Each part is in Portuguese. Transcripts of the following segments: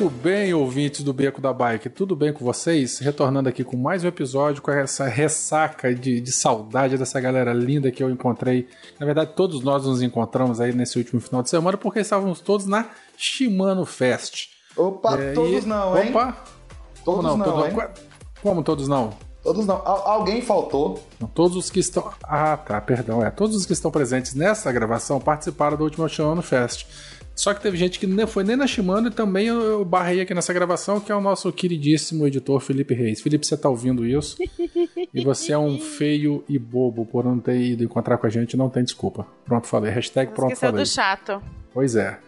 Muito bem, ouvintes do Beco da Bike, tudo bem com vocês? Retornando aqui com mais um episódio com essa ressaca de, de, saudade dessa galera linda que eu encontrei. Na verdade, todos nós nos encontramos aí nesse último final de semana porque estávamos todos na Shimano Fest. Opa, é, todos e... não, hein? Opa! Todos não, não todos... hein? Como todos não? Todos não. alguém faltou. Todos os que estão. Ah, tá, perdão. É, todos os que estão presentes nessa gravação participaram da última Shimano Fest. Só que teve gente que não foi nem na Shimano e também eu barrei aqui nessa gravação, que é o nosso queridíssimo editor Felipe Reis. Felipe, você tá ouvindo isso? e você é um feio e bobo por não ter ido encontrar com a gente, não tem desculpa. Pronto, falei. Hashtag pronto, falei. do chato. Pois é.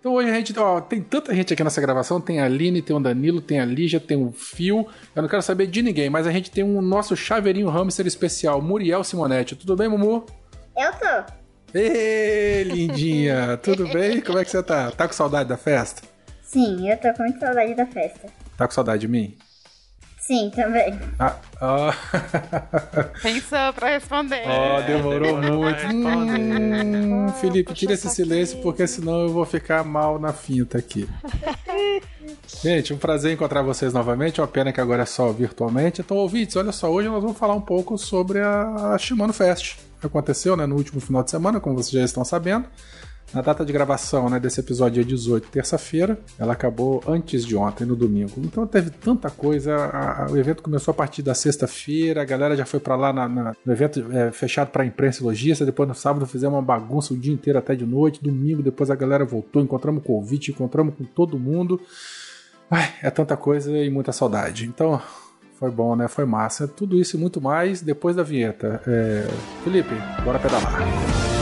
Então hoje a gente, ó, tem tanta gente aqui nessa gravação, tem a Aline, tem o Danilo, tem a Lígia, tem o Fio. Eu não quero saber de ninguém, mas a gente tem um nosso chaveirinho hamster especial, Muriel Simonetti. Tudo bem, Mumu? Eu tô. Ei, lindinha, tudo bem? Como é que você tá? Tá com saudade da festa? Sim, eu tô com muita saudade da festa. Tá com saudade de mim? Sim, também. Ah, oh. Pensou pra responder. Ó, oh, demorou é, muito. Hum, Felipe, tira esse silêncio porque senão eu vou ficar mal na finta aqui. Gente, um prazer encontrar vocês novamente. Uma pena que agora é só virtualmente. Então, ouvintes, olha só, hoje nós vamos falar um pouco sobre a Shimano Fest aconteceu né, no último final de semana, como vocês já estão sabendo. Na data de gravação né, desse episódio, dia 18, terça-feira, ela acabou antes de ontem, no domingo. Então teve tanta coisa. A, a, o evento começou a partir da sexta-feira, a galera já foi para lá na, na, no evento é, fechado para imprensa e logística. Depois no sábado fizemos uma bagunça o dia inteiro até de noite. Domingo, depois a galera voltou, encontramos convite, encontramos com todo mundo. Ai, é tanta coisa e muita saudade. Então, foi bom, né? Foi massa. Tudo isso e muito mais depois da vinheta. É... Felipe, bora pedalar.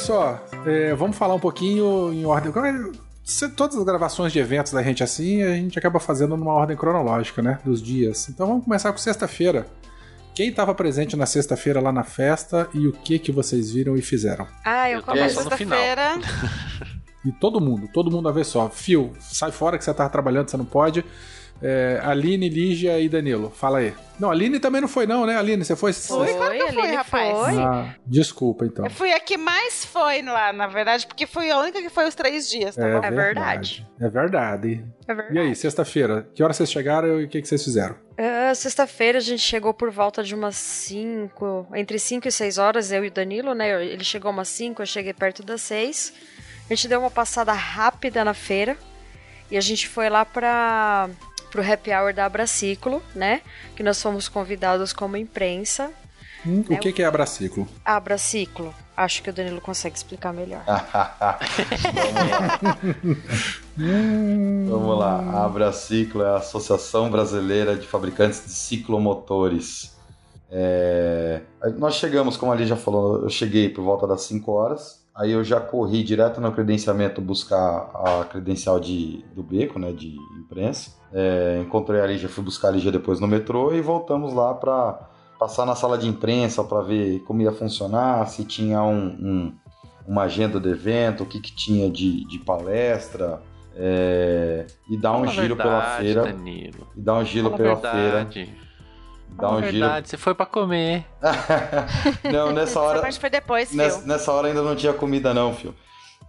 Só. É, vamos falar um pouquinho em ordem. Todas as gravações de eventos da gente assim, a gente acaba fazendo numa ordem cronológica, né? Dos dias. Então vamos começar com sexta-feira. Quem estava presente na sexta-feira lá na festa e o que que vocês viram e fizeram? Ah, eu, eu comecei sexta-feira. e todo mundo, todo mundo a ver só. Fio, sai fora que você tá trabalhando, você não pode. É, Aline, Lígia e Danilo, fala aí. Não, a Aline também não foi, não, né? Aline, você foi? Foi, claro que foi, rapaz. Foi. Ah, desculpa, então. Eu fui a que mais foi lá, na verdade, porque fui a única que foi os três dias. Tá é, verdade. É verdade. É verdade. E aí, sexta-feira, que hora vocês chegaram e o que, que vocês fizeram? Uh, sexta-feira a gente chegou por volta de umas 5, entre 5 e 6 horas, eu e o Danilo, né? Ele chegou umas 5, eu cheguei perto das 6. A gente deu uma passada rápida na feira e a gente foi lá pra pro happy hour da Abraciclo, né? Que nós fomos convidados como imprensa. Hum, né? O que, que é Abraciclo? Abraciclo. Acho que o Danilo consegue explicar melhor. Vamos lá. Vamos lá. A Abraciclo é a Associação Brasileira de Fabricantes de Ciclomotores. É... Nós chegamos, como ali já falou, eu cheguei por volta das 5 horas. Aí eu já corri direto no credenciamento buscar a credencial de, do beco, né, de imprensa. É, encontrei a Lígia, fui buscar a Lígia depois no metrô e voltamos lá para passar na sala de imprensa para ver como ia funcionar, se tinha um, um, uma agenda do evento, o que, que tinha de, de palestra. É, e dar um giro verdade, pela feira. Danilo. E dar um giro Fala pela feira. Dá um verdade, giro. você foi para comer. não, nessa hora. Essa foi depois, nessa, nessa hora ainda não tinha comida, não, filho.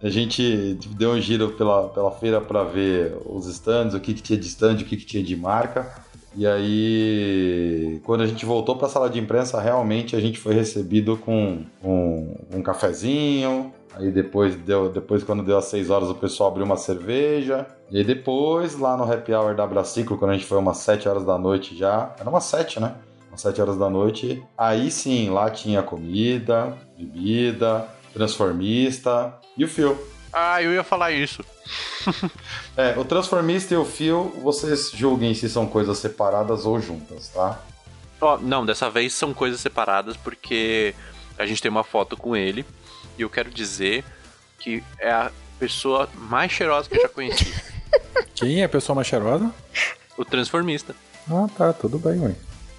A gente deu um giro pela, pela feira para ver os stands, o que, que tinha de stand, o que, que tinha de marca. E aí, quando a gente voltou para a sala de imprensa, realmente a gente foi recebido com um, um cafezinho, Aí depois, deu, depois quando deu às 6 horas, o pessoal abriu uma cerveja. E aí depois, lá no Happy Hour da Braciclo, quando a gente foi umas 7 horas da noite já. Era umas 7, né? Umas 7 horas da noite. Aí sim, lá tinha comida, bebida, transformista e o fio. Ah, eu ia falar isso. é, o transformista e o fio, vocês julguem se são coisas separadas ou juntas, tá? Oh, não, dessa vez são coisas separadas porque a gente tem uma foto com ele e eu quero dizer que é a pessoa mais cheirosa que eu já conheci. Quem é a pessoa mais cheirosa? O transformista. Ah, tá, tudo bem, ué.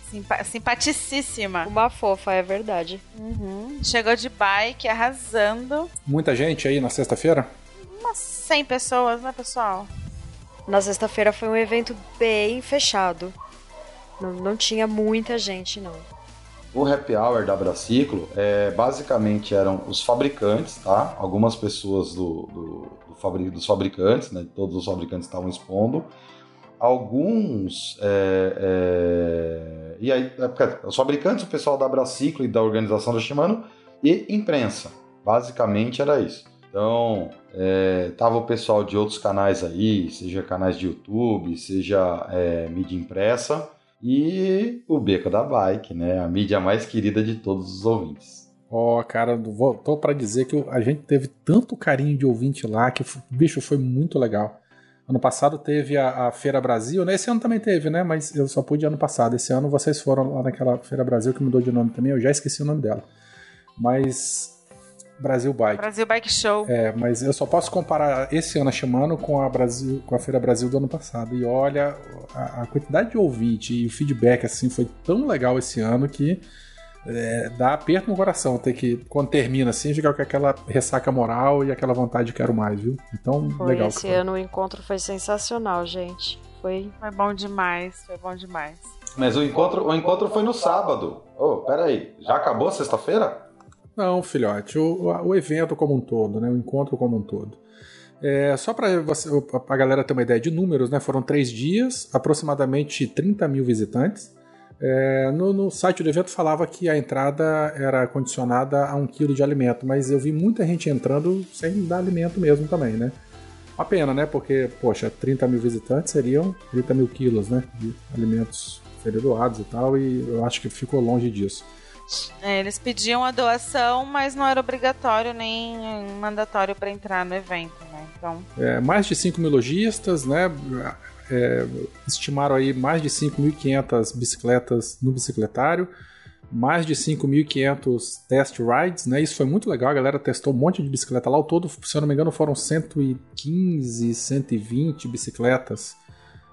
Simpa simpaticíssima. Uma fofa, é verdade. Uhum. Chegou de bike, arrasando. Muita gente aí na sexta-feira? Umas 100 pessoas, né, pessoal? Na sexta-feira foi um evento bem fechado. Não, não tinha muita gente, não. O happy hour da Braciclo, é, basicamente eram os fabricantes, tá? Algumas pessoas do, do, do dos fabricantes, né? Todos os fabricantes estavam expondo. Alguns. É, é, e aí, é, os fabricantes, o pessoal da Braciclo e da organização da Shimano e imprensa. Basicamente era isso. Então, é, tava o pessoal de outros canais aí, seja canais de YouTube, seja é, mídia impressa e o Beco da Bike, né? A mídia mais querida de todos os ouvintes. Ó, oh, cara, vou, tô para dizer que a gente teve tanto carinho de ouvinte lá que, bicho, foi muito legal. Ano passado teve a, a, Feira Brasil, né? Esse ano também teve, né? Mas eu só pude ano passado. Esse ano vocês foram lá naquela Feira Brasil que mudou de nome também. Eu já esqueci o nome dela. Mas Brasil Bike. Brasil Bike Show. É, mas eu só posso comparar esse ano a Shimano com a Brasil, com a Feira Brasil do ano passado. E olha, a, a quantidade de ouvinte e o feedback assim foi tão legal esse ano que é, dá aperto no coração ter que, quando termina assim, ficar com aquela ressaca moral e aquela vontade de quero mais, viu? Então, foi, legal. Esse ano o encontro foi sensacional, gente. Foi... foi bom demais, foi bom demais. Mas o encontro, o encontro foi no sábado. Ô, oh, peraí, já acabou sexta-feira? Não, filhote, o, o evento como um todo, né, o encontro como um todo. É, só para a galera ter uma ideia de números, né, foram três dias, aproximadamente 30 mil visitantes. É, no, no, site do evento falava que a entrada era condicionada a um quilo de alimento, mas eu vi muita gente entrando sem dar alimento mesmo também, né? Uma pena, né? Porque, poxa, 30 mil visitantes seriam 30 mil quilos, né? De alimentos serem doados e tal, e eu acho que ficou longe disso. É, eles pediam a doação, mas não era obrigatório nem mandatório para entrar no evento, né? Então... É, mais de 5 mil lojistas, né? É, estimaram aí mais de 5.500 bicicletas no bicicletário, mais de 5.500 test rides, né? Isso foi muito legal, a galera testou um monte de bicicleta lá. Ao todo, se eu não me engano, foram 115, 120 bicicletas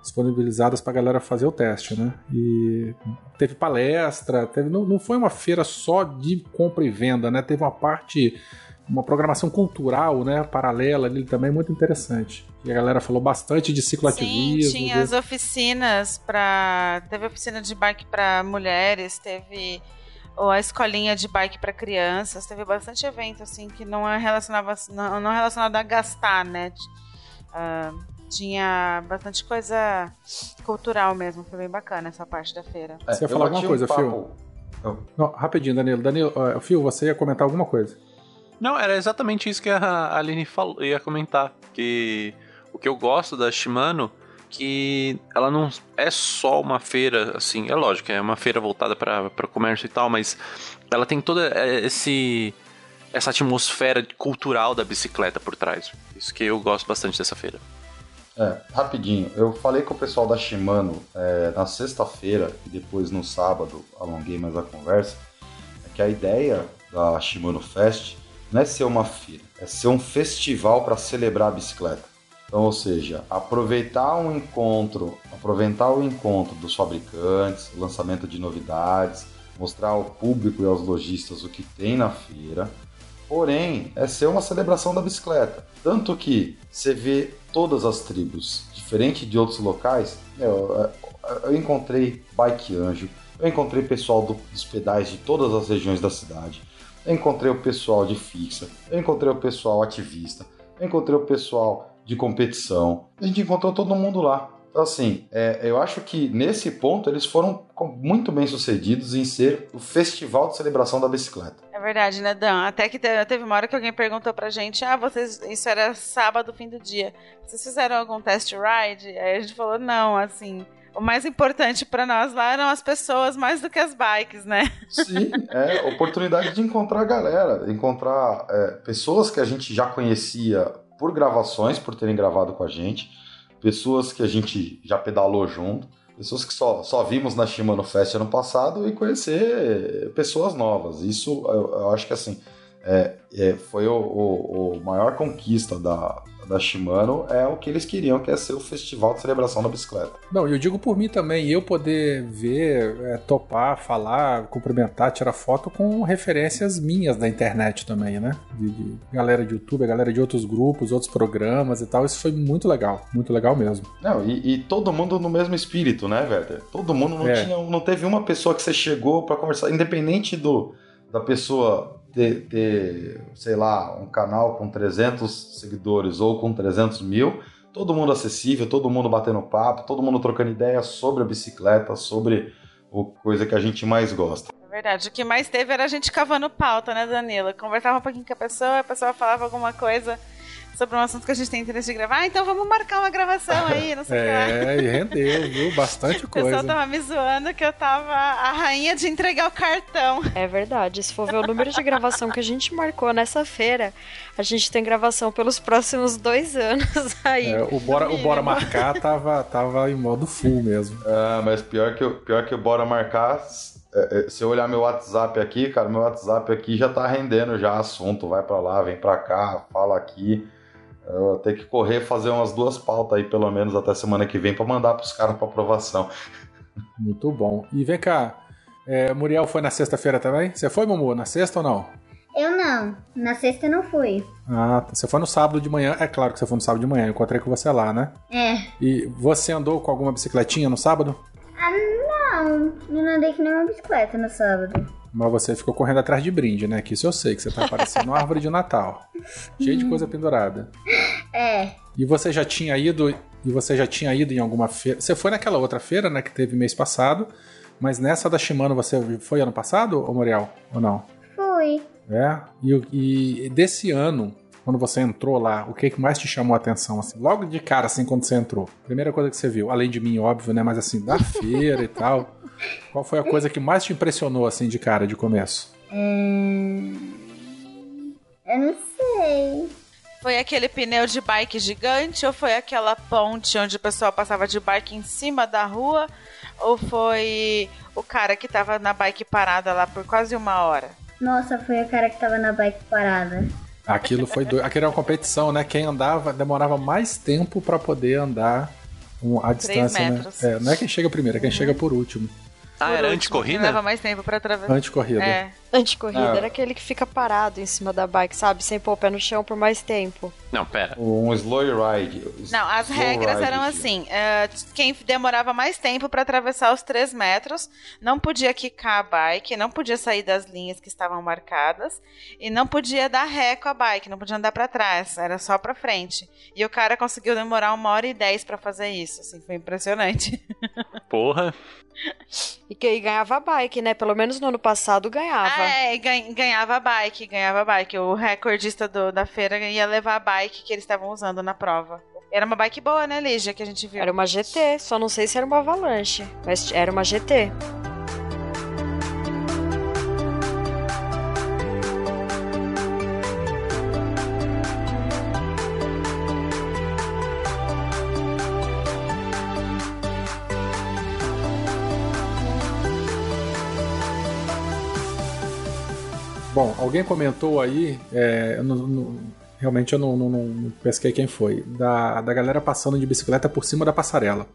disponibilizadas para a galera fazer o teste, né? E teve palestra, teve, não, não foi uma feira só de compra e venda, né? Teve uma parte, uma programação cultural, né? Paralela ali também muito interessante. E a galera falou bastante de cicloativismo. Sim, tinha de... as oficinas para, teve oficina de bike para mulheres, teve ou a escolinha de bike para crianças, teve bastante evento assim que não é relacionado não, não é relacionado a gastar, né? Uh, tinha bastante coisa cultural mesmo, foi bem bacana essa parte da feira. É, você ia falar alguma coisa, um Phil? Não, rapidinho, Danilo. Danilo, uh, Phil, você ia comentar alguma coisa? Não, era exatamente isso que a Aline falou, ia comentar. Que o que eu gosto da Shimano que ela não é só uma feira, assim, é lógico, é uma feira voltada para comércio e tal, mas ela tem toda é, esse essa atmosfera cultural da bicicleta por trás. Isso que eu gosto bastante dessa feira. É, rapidinho. Eu falei com o pessoal da Shimano é, na sexta-feira e depois no sábado alonguei mais a conversa. É que a ideia da Shimano Fest não é ser uma feira, é ser um festival para celebrar a bicicleta. Então, ou seja, aproveitar um encontro, aproveitar o encontro dos fabricantes, lançamento de novidades, mostrar ao público e aos lojistas o que tem na feira. Porém, é ser uma celebração da bicicleta. Tanto que você vê todas as tribos, diferente de outros locais, eu, eu encontrei bike anjo, eu encontrei pessoal do, dos pedais de todas as regiões da cidade, eu encontrei o pessoal de fixa, eu encontrei o pessoal ativista, eu encontrei o pessoal de competição, a gente encontrou todo mundo lá. Então, assim, é, eu acho que nesse ponto eles foram muito bem sucedidos em ser o festival de celebração da bicicleta. É verdade, né, Dan? Até que teve uma hora que alguém perguntou pra gente: ah, vocês. Isso era sábado, fim do dia. Vocês fizeram algum test ride? Aí a gente falou: não, assim. O mais importante para nós lá eram as pessoas mais do que as bikes, né? Sim, é oportunidade de encontrar galera, encontrar é, pessoas que a gente já conhecia por gravações, por terem gravado com a gente, pessoas que a gente já pedalou junto, pessoas que só, só vimos na Shimano Fest ano passado e conhecer pessoas novas. Isso eu, eu acho que assim é, é, foi o, o, o, maior conquista da, da Shimano é o que eles queriam, que é ser o festival de celebração da bicicleta. Não, eu digo por mim também, eu poder ver, é, topar, falar, cumprimentar, tirar foto com referências minhas da internet também, né? De, de galera de YouTube, galera de outros grupos, outros programas e tal. Isso foi muito legal, muito legal mesmo. Não, e, e todo mundo no mesmo espírito, né, velho? Todo mundo não é. tinha, não teve uma pessoa que você chegou para conversar, independente do da pessoa ter, ter, sei lá, um canal com 300 seguidores ou com 300 mil, todo mundo acessível, todo mundo batendo papo, todo mundo trocando ideias sobre a bicicleta, sobre o coisa que a gente mais gosta. É verdade, o que mais teve era a gente cavando pauta, né, Danila? Conversava um pouquinho com a pessoa, a pessoa falava alguma coisa sobre um assunto que a gente tem interesse de gravar. Ah, então vamos marcar uma gravação aí, não sei o é, que É, e rendeu, viu? Bastante coisa. O pessoal tava me zoando que eu tava a rainha de entregar o cartão. É verdade. Se for ver o número de gravação que a gente marcou nessa feira, a gente tem gravação pelos próximos dois anos aí. É, o, Bora, o Bora Marcar tava, tava em modo full mesmo. Ah, mas pior que, pior que o Bora Marcar se eu olhar meu WhatsApp aqui, cara, meu WhatsApp aqui já tá rendendo já assunto, vai para lá, vem para cá, fala aqui. Eu vou ter que correr fazer umas duas pautas aí, pelo menos, até semana que vem, para mandar pros caras para aprovação. Muito bom. E vem cá, é, Muriel foi na sexta-feira também? Você foi, Mumu, na sexta ou não? Eu não. Na sexta eu não fui. Ah, tá. você foi no sábado de manhã. É claro que você foi no sábado de manhã. Eu encontrei com você lá, né? É. E você andou com alguma bicicletinha no sábado? Ah, não. Não andei com nenhuma bicicleta no sábado. Mas você ficou correndo atrás de brinde, né? Que isso eu sei, que você tá parecendo uma árvore de Natal. Cheio de coisa pendurada. É. E você já tinha ido. E você já tinha ido em alguma feira. Você foi naquela outra feira, né? Que teve mês passado. Mas nessa da Shimano você foi ano passado, ô Muriel? Ou não? Fui. É. E, e desse ano, quando você entrou lá, o que mais te chamou a atenção? Assim, logo de cara, assim, quando você entrou? Primeira coisa que você viu, além de mim, óbvio, né? Mas assim, da feira e tal. Qual foi a coisa que mais te impressionou, assim, de cara, de começo? Hum... Eu não sei. Foi aquele pneu de bike gigante ou foi aquela ponte onde o pessoal passava de bike em cima da rua? Ou foi o cara que tava na bike parada lá por quase uma hora? Nossa, foi o cara que tava na bike parada. Aquilo foi doido. Aquilo era uma competição, né? Quem andava demorava mais tempo para poder andar a distância, né? É, não é quem chega primeiro, é quem uhum. chega por último. Ah, era anticorrida? Leva mais tempo pra atravessar. Anticorrida. É. Anticorrida ah. era aquele que fica parado em cima da bike, sabe? Sem pôr o pé no chão por mais tempo. Não, pera. Um slow ride. Não, as regras ride, eram assim: uh, quem demorava mais tempo para atravessar os 3 metros não podia quicar a bike, não podia sair das linhas que estavam marcadas e não podia dar ré com a bike, não podia andar para trás, era só para frente. E o cara conseguiu demorar uma hora e dez para fazer isso, assim, foi impressionante. Porra. E que ganhava a bike, né? Pelo menos no ano passado ganhava. É, ganhava a bike, ganhava a bike. O recordista do, da feira ia levar a bike que eles estavam usando na prova. Era uma bike boa, né, Lígia, que a gente viu? Era uma GT, só não sei se era uma Avalanche, mas era uma GT. Bom, alguém comentou aí, é, eu não, não, realmente eu não, não, pesquei quem foi, da, da galera passando de bicicleta por cima da passarela.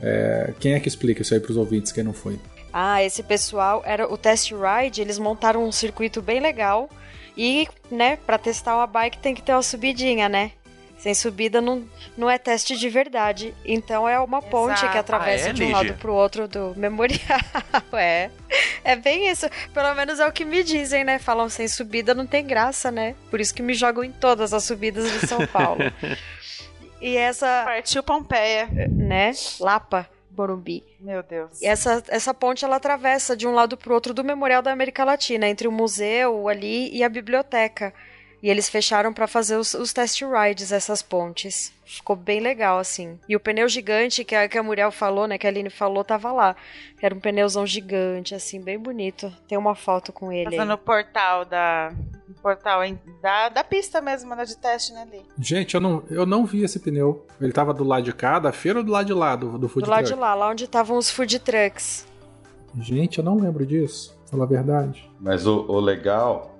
É, quem é que explica isso aí para os ouvintes, quem não foi? Ah, esse pessoal era o test ride, eles montaram um circuito bem legal e, né, para testar uma bike tem que ter uma subidinha, né? Sem subida não, não é teste de verdade. Então é uma ponte Exato. que atravessa ah, é, de um Lígia? lado pro outro do memorial. é. É bem isso. Pelo menos é o que me dizem, né? Falam sem subida não tem graça, né? Por isso que me jogam em todas as subidas de São Paulo. e essa. Partiu Pompeia. Né? Lapa. Morumbi. Meu Deus. E essa, essa ponte ela atravessa de um lado pro outro do Memorial da América Latina, entre o museu ali e a biblioteca. E eles fecharam para fazer os, os test rides, essas pontes. Ficou bem legal, assim. E o pneu gigante que a, que a Muriel falou, né? Que a Aline falou, tava lá. Era um pneuzão gigante, assim, bem bonito. Tem uma foto com ele. Fazendo o portal da. Portal da, da pista mesmo, né? De teste, né, ali. Gente, eu não, eu não vi esse pneu. Ele tava do lado de cá da feira ou do lado de lá do, do food Do lado truck? de lá, lá onde estavam os food trucks. Gente, eu não lembro disso. pra Falar a verdade. Mas o, o legal,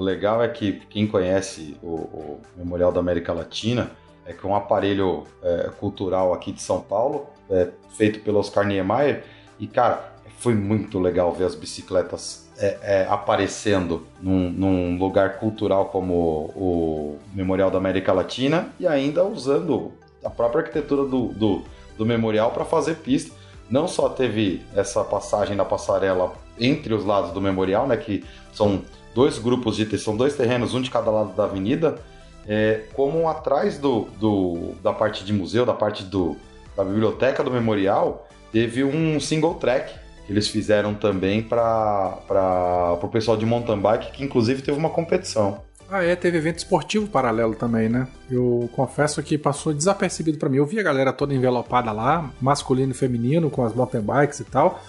o legal é que quem conhece o, o Memorial da América Latina é que é um aparelho é, cultural aqui de São Paulo, é, feito pelo Oscar Niemeyer, e cara, foi muito legal ver as bicicletas é, é, aparecendo num, num lugar cultural como o Memorial da América Latina e ainda usando a própria arquitetura do, do, do memorial para fazer pista. Não só teve essa passagem da passarela entre os lados do memorial, né, que são dois grupos de são dois terrenos, um de cada lado da avenida, é, como atrás do, do, da parte de museu, da parte do, da biblioteca do memorial, teve um single track que eles fizeram também para o pessoal de mountain bike, que inclusive teve uma competição. Ah, é, teve evento esportivo paralelo também, né? Eu confesso que passou desapercebido pra mim. Eu vi a galera toda envelopada lá, masculino e feminino, com as mountain bikes e tal,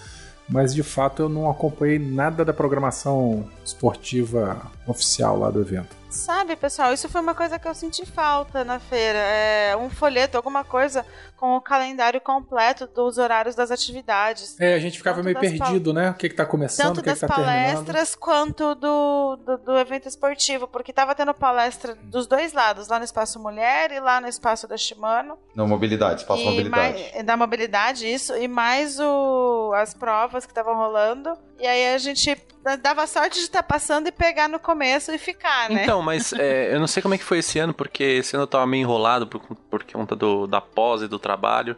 mas de fato eu não acompanhei nada da programação esportiva oficial lá do evento. Sabe, pessoal, isso foi uma coisa que eu senti falta na feira. É um folheto, alguma coisa com o calendário completo dos horários das atividades. É, a gente ficava Tanto meio perdido, né? O que que tá começando, Tanto o que das que tá terminando. palestras quanto do, do, do evento esportivo, porque tava tendo palestra dos dois lados, lá no Espaço Mulher e lá no Espaço da Shimano. Não, mobilidade, espaço e mobilidade. mais- da mobilidade, isso, e mais o, as provas que estavam rolando. E aí a gente dava sorte de estar passando e pegar no começo e ficar, né? Então, mas é, eu não sei como é que foi esse ano, porque esse ano eu tava meio enrolado por, por conta do, da pós e do trabalho.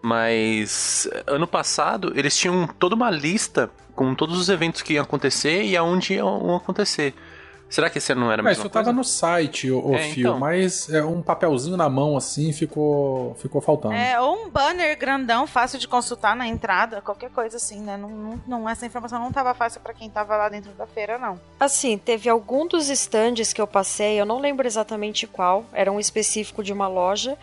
Mas ano passado eles tinham toda uma lista com todos os eventos que iam acontecer e aonde iam acontecer. Será que esse não era mesma isso tava coisa? no site, o, É, Fio, então. mas é, um papelzinho na mão assim ficou, ficou faltando. É, ou um banner grandão, fácil de consultar na entrada, qualquer coisa assim, né? Não, não, não- essa informação não tava fácil pra quem tava lá dentro da feira, não. Assim, teve algum dos stands que eu passei, eu não lembro exatamente qual, era um específico de uma loja.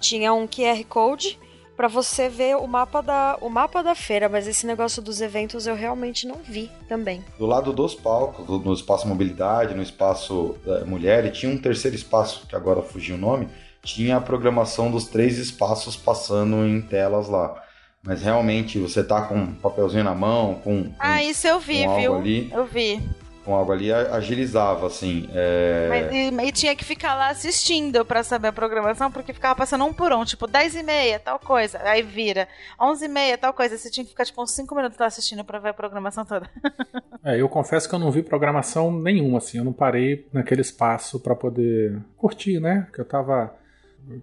Tinha um QR Code pra você ver o mapa da o mapa da feira, mas esse negócio dos eventos eu realmente não vi também. Do lado dos palcos, do- no espaço mobilidade, no espaço eh, mulher, e tinha um terceiro espaço, que agora fugiu o nome, tinha a programação dos três espaços passando em telas lá. Mas realmente, você tá com um papelzinho na mão, com, com, Ah, isso eu vi, viu? ali. Eu vi. Com algo ali, agilizava, assim. é, Mas, e, e tinha que ficar lá assistindo pra saber a programação, porque ficava passando um por um, tipo, 10 e meia, tal coisa. Aí vira, 11 e meia, tal coisa. Você tinha que ficar, tipo, uns 5 minutos lá assistindo pra ver a programação toda. É, eu confesso que eu não vi programação nenhuma, assim, eu não parei naquele espaço pra poder curtir, né? Que eu tava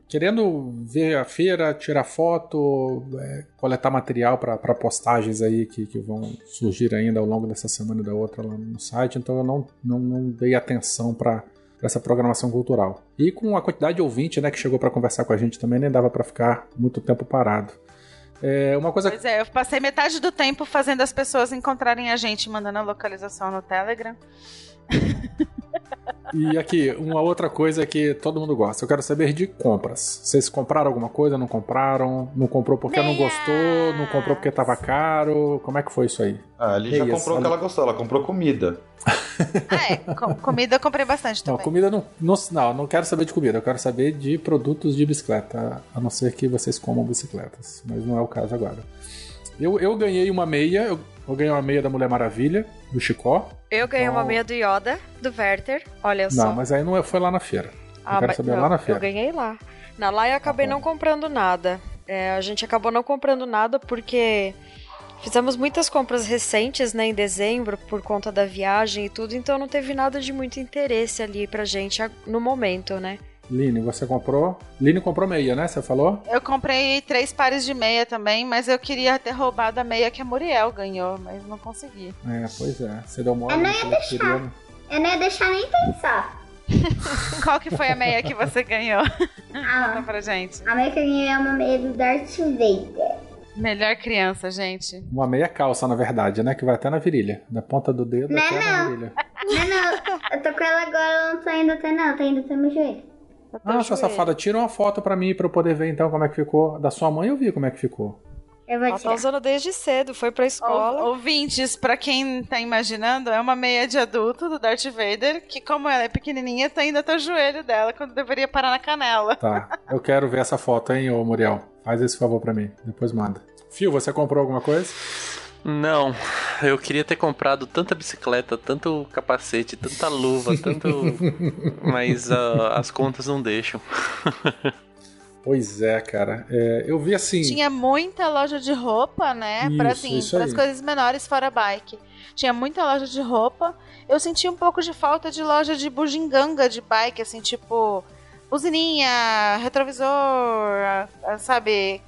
querendo ver a feira, tirar foto, é, coletar material pra postagens aí que, que vão surgir ainda ao longo dessa semana e da outra lá no site, então eu não, não, não dei atenção pra essa programação cultural. E com a quantidade de ouvinte, né, que chegou pra conversar com a gente também, nem dava pra ficar muito tempo parado. É, uma coisa Pois é, eu passei metade do tempo fazendo as pessoas encontrarem a gente, mandando a localização no Telegram. E aqui, uma outra coisa que todo mundo gosta. Eu quero saber de compras. Vocês compraram alguma coisa? Não compraram? Não comprou porque não gostou? Não comprou porque tava caro? Como é que foi isso aí? Ah, ali já comprou o que ela gostou, ela comprou comida. Ah, é, com- comida eu comprei bastante Não, também. comida não, não. Não, não quero saber de comida. Eu quero saber de produtos de bicicleta. A não ser que vocês comam bicicletas. Mas não é o caso agora. Eu, eu ganhei uma meia. Eu, eu ganhei uma meia da Mulher Maravilha, do Chicó. Eu ganhei uma Então- meia do Yoda, do Werther, olha só. Não, mas aí não é- foi lá na feira. Eu Ah, quero mas- saber não, lá na feira. Eu ganhei lá. Na lá eu acabei bom. não comprando nada. É, a gente acabou não comprando nada porque fizemos muitas compras recentes, né, em dezembro, por conta da viagem e tudo, então não teve nada de muito interesse ali pra gente no momento, né? Line, você comprou? Line comprou meia, né? Você falou? Eu comprei três pares de meia também, mas eu queria ter roubado a meia que a Muriel ganhou, mas não consegui. É, pois é. Você deu mole. Eu não né? ia deixar. queria- Eu não ia deixar nem pensar. Qual que foi a meia que você ganhou? Conta A, pra gente. a meia que eu ganhei é uma meia do Darth Vader. Melhor criança, gente. Uma meia calça, na verdade, né? Que vai até na virilha. Da ponta do dedo Não, até na não. virilha. Não, não. Eu tô com ela agora, ela não tá indo até não. Tá indo até meu joelho. Ah, sua safada, tira uma foto pra mim pra eu poder ver então como é que ficou. Da sua mãe eu vi como é que ficou. Eu vou Ela tá usando desde cedo, foi pra escola. Ou- Ouvintes, pra quem tá imaginando, é uma meia de adulto do Darth Vader, que como ela é pequenininha, tá indo até o joelho dela, quando deveria parar na canela. Tá. Eu quero ver essa foto, hein, ô Muriel. Faz esse favor pra mim. Depois manda. Fio, você comprou alguma coisa? Não, eu queria ter comprado tanta bicicleta, tanto capacete, tanta luva, tanto. Mas ah, as contas não deixam. Pois é, cara. É, eu vi assim. Tinha muita loja de roupa, né? Isso, para assim, para as coisas menores fora bike. Tinha muita loja de roupa. Eu senti um pouco de falta de loja de bugiganga de bike, assim, tipo buzininha, retrovisor, sabe,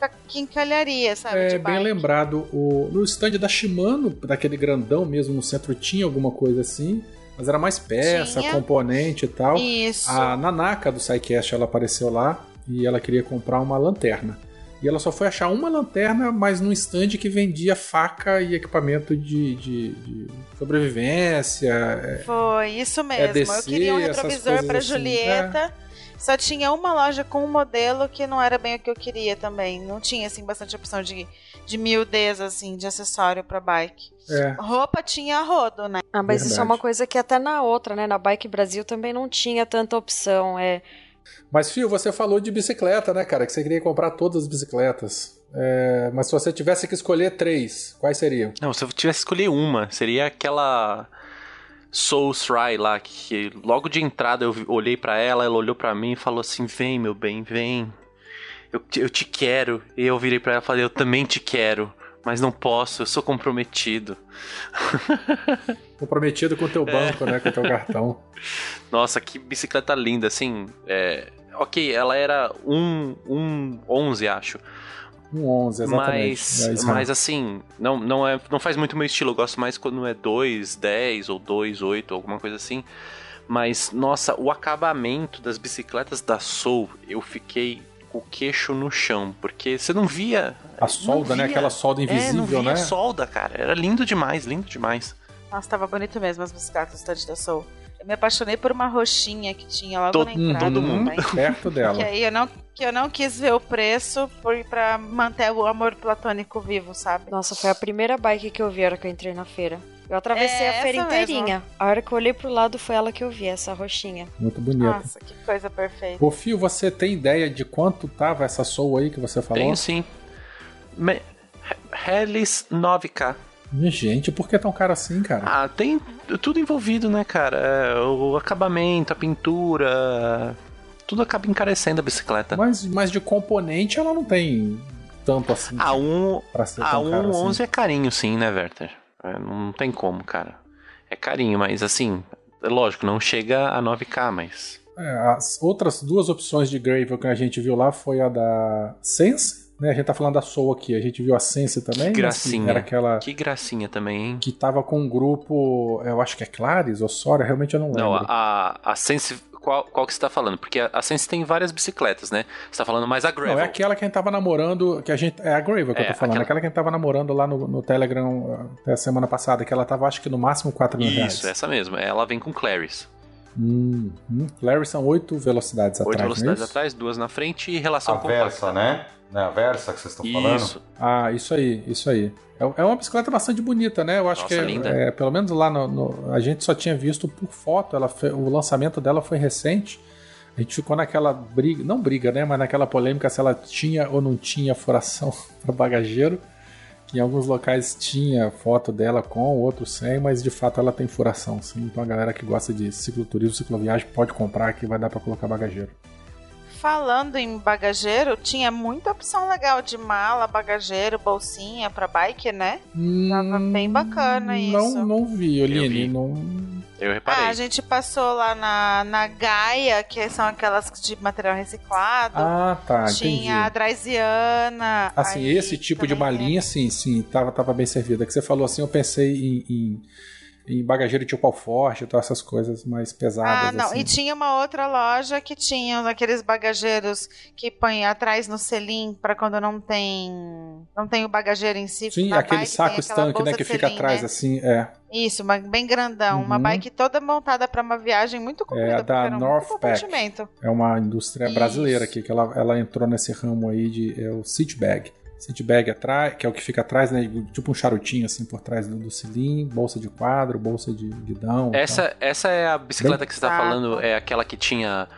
ca- quincalharia, sabe? É bem lembrado, o, no stand da Shimano, daquele grandão mesmo no centro, tinha alguma coisa assim, mas era mais peça, Tinha. componente e tal. Isso. A Nanaka do SciCast, ela apareceu lá e ela queria comprar uma lanterna. E ela só foi achar uma lanterna, mas num stand que vendia faca e equipamento de, de- de sobrevivência. é, Foi, isso mesmo. DC, eu queria um retrovisor pra assim, Julieta. Só tinha uma loja com um modelo que não era bem o que eu queria também. Não tinha, assim, bastante opção de, de miudez, assim, de acessório pra bike. É. Roupa tinha a rodo, né? Ah, mas isso é Verdade. uma coisa que até na outra, né? Na Bike Brasil também não tinha tanta opção. É, Mas, Fio, você falou de bicicleta, né, cara? Que você queria comprar todas as bicicletas. É, mas se você tivesse que escolher três, quais seriam? Não, se eu tivesse que escolher uma, seria aquela Soul Sry lá, que logo de entrada eu olhei pra ela, ela olhou pra mim e falou assim: Vem, meu bem, vem. Eu, te- eu te quero. E eu virei pra ela e falei: Eu também te quero. Mas não posso, eu sou comprometido. Comprometido com o teu banco, né? Com o teu cartão. Nossa, que bicicleta linda, assim. É, ok, ela era um, um 11, acho. Um 11, exatamente. Mas, É, Israel. mas assim, não, não, é, não faz muito meu estilo. Eu gosto mais quando é 2, 10 ou 2, 8, alguma coisa assim. Mas, nossa, o acabamento das bicicletas da Soul, eu fiquei com o queixo no chão. Porque você não via. A solda, né? via- Aquela solda é, não invisível, via né? solda, cara. Era lindo demais, lindo demais. Nossa, tava bonito mesmo as bicicletas do da Soul. Me apaixonei por uma roxinha que tinha logo Todo- na entrada todo também. mundo. Perto dela. Que aí eu não, que eu não quis ver o preço por, pra manter o amor platônico vivo, sabe? Nossa, foi a primeira bike que eu vi a hora que eu entrei na feira. Eu atravessei É, a feira inteirinha. A hora que eu olhei pro lado foi ela que eu vi, essa roxinha. Muito bonita. Nossa, que coisa perfeita. Ô, Fio, você tem ideia de quanto tava essa Soul aí que você falou? Tenho sim. Me... Hellis 9K. Gente, por que tão caro assim, cara? Ah, tem tudo envolvido, né, cara? É, o acabamento, a pintura. Tudo acaba encarecendo a bicicleta. Mas, mas de componente ela não tem tanto assim. A 1 pra ser a tão caro 111 assim. é carinho, sim, né, Werther? É, não tem como, cara. É carinho, mas assim, é lógico, não chega a 9K, mas. É, as outras duas opções de Gravel que a gente viu lá foi a da Sense, né? A gente tá falando da Soul aqui. A gente viu a Sense também. Que mas que gracinha. Era aquela Que gracinha também, hein? que tava com um grupo, eu acho que é Clares ou Sora, realmente eu não lembro. Não, a, a Sense. Qual, qual que você tá falando? Porque a, a Sense tem várias bicicletas, né? Você tá falando mais a Gravel. Não, é aquela que a gente tava namorando, que a gente. É a Gravel que eu É, tô falando. aquela- Aquela que a gente tava namorando lá no, no Telegram até a semana passada, que ela tava, acho que no máximo 4 mil reais. Isso, essa mesmo. Ela vem com Claris. Hum, hum. Larry são 8 velocidades Oito atrás, velocidades é atrás, duas na frente e relação A compacta. Versa, né? Não é a Versa que vocês estão falando? Isso. Ah, isso aí, isso aí. É é uma bicicleta bastante bonita, né? Eu acho Nossa, que, é, linda. é, pelo menos lá no, no- A gente só tinha visto por foto, ela fe- o lançamento dela foi recente. A gente ficou naquela briga, não briga, né? Mas naquela polêmica se ela tinha ou não tinha furação para bagageiro. Em alguns locais tinha foto dela com, outros sem, mas de fato ela tem furação, sim. Então a galera que gosta de cicloturismo, cicloviagem, pode comprar que vai dar para colocar bagageiro. Falando em bagageiro, tinha muita opção legal de mala, bagageiro, bolsinha pra bike, né? Tava bem bacana isso. Hum, Não, não vi, Oline. vi. Não... Eu reparei. Ah, a gente passou lá na, na Gaia, que são aquelas de material reciclado. Ah, tá, entendi. Tinha a Draisiana. Assim, aí esse tipo de também é. sim, sim, tava, tava bem servida. Que você falou assim, eu pensei em, em, em bagageiro tipo Alforge, todas essas coisas mais pesadas. Ah, não. Assim. E tinha uma outra loja que tinha aqueles bagageiros que põe atrás no selim para quando não tem não tem o bagageiro em si. Sim, aquele bike, saco estanque, né, que fica atrás, né? assim, é. Isso, uma, bem grandão. Uhum. Uma bike toda montada para uma viagem muito comprida. É da Northpack. É uma indústria Isso. brasileira aqui, que ela, ela entrou nesse ramo aí de é o City Bag. City bag atrás, que é o que fica atrás, né? Tipo um charutinho assim por trás do, do cilim, bolsa de quadro, bolsa de guidão. Essa, essa é a bicicleta Bem... que você tá falando, é aquela que tinha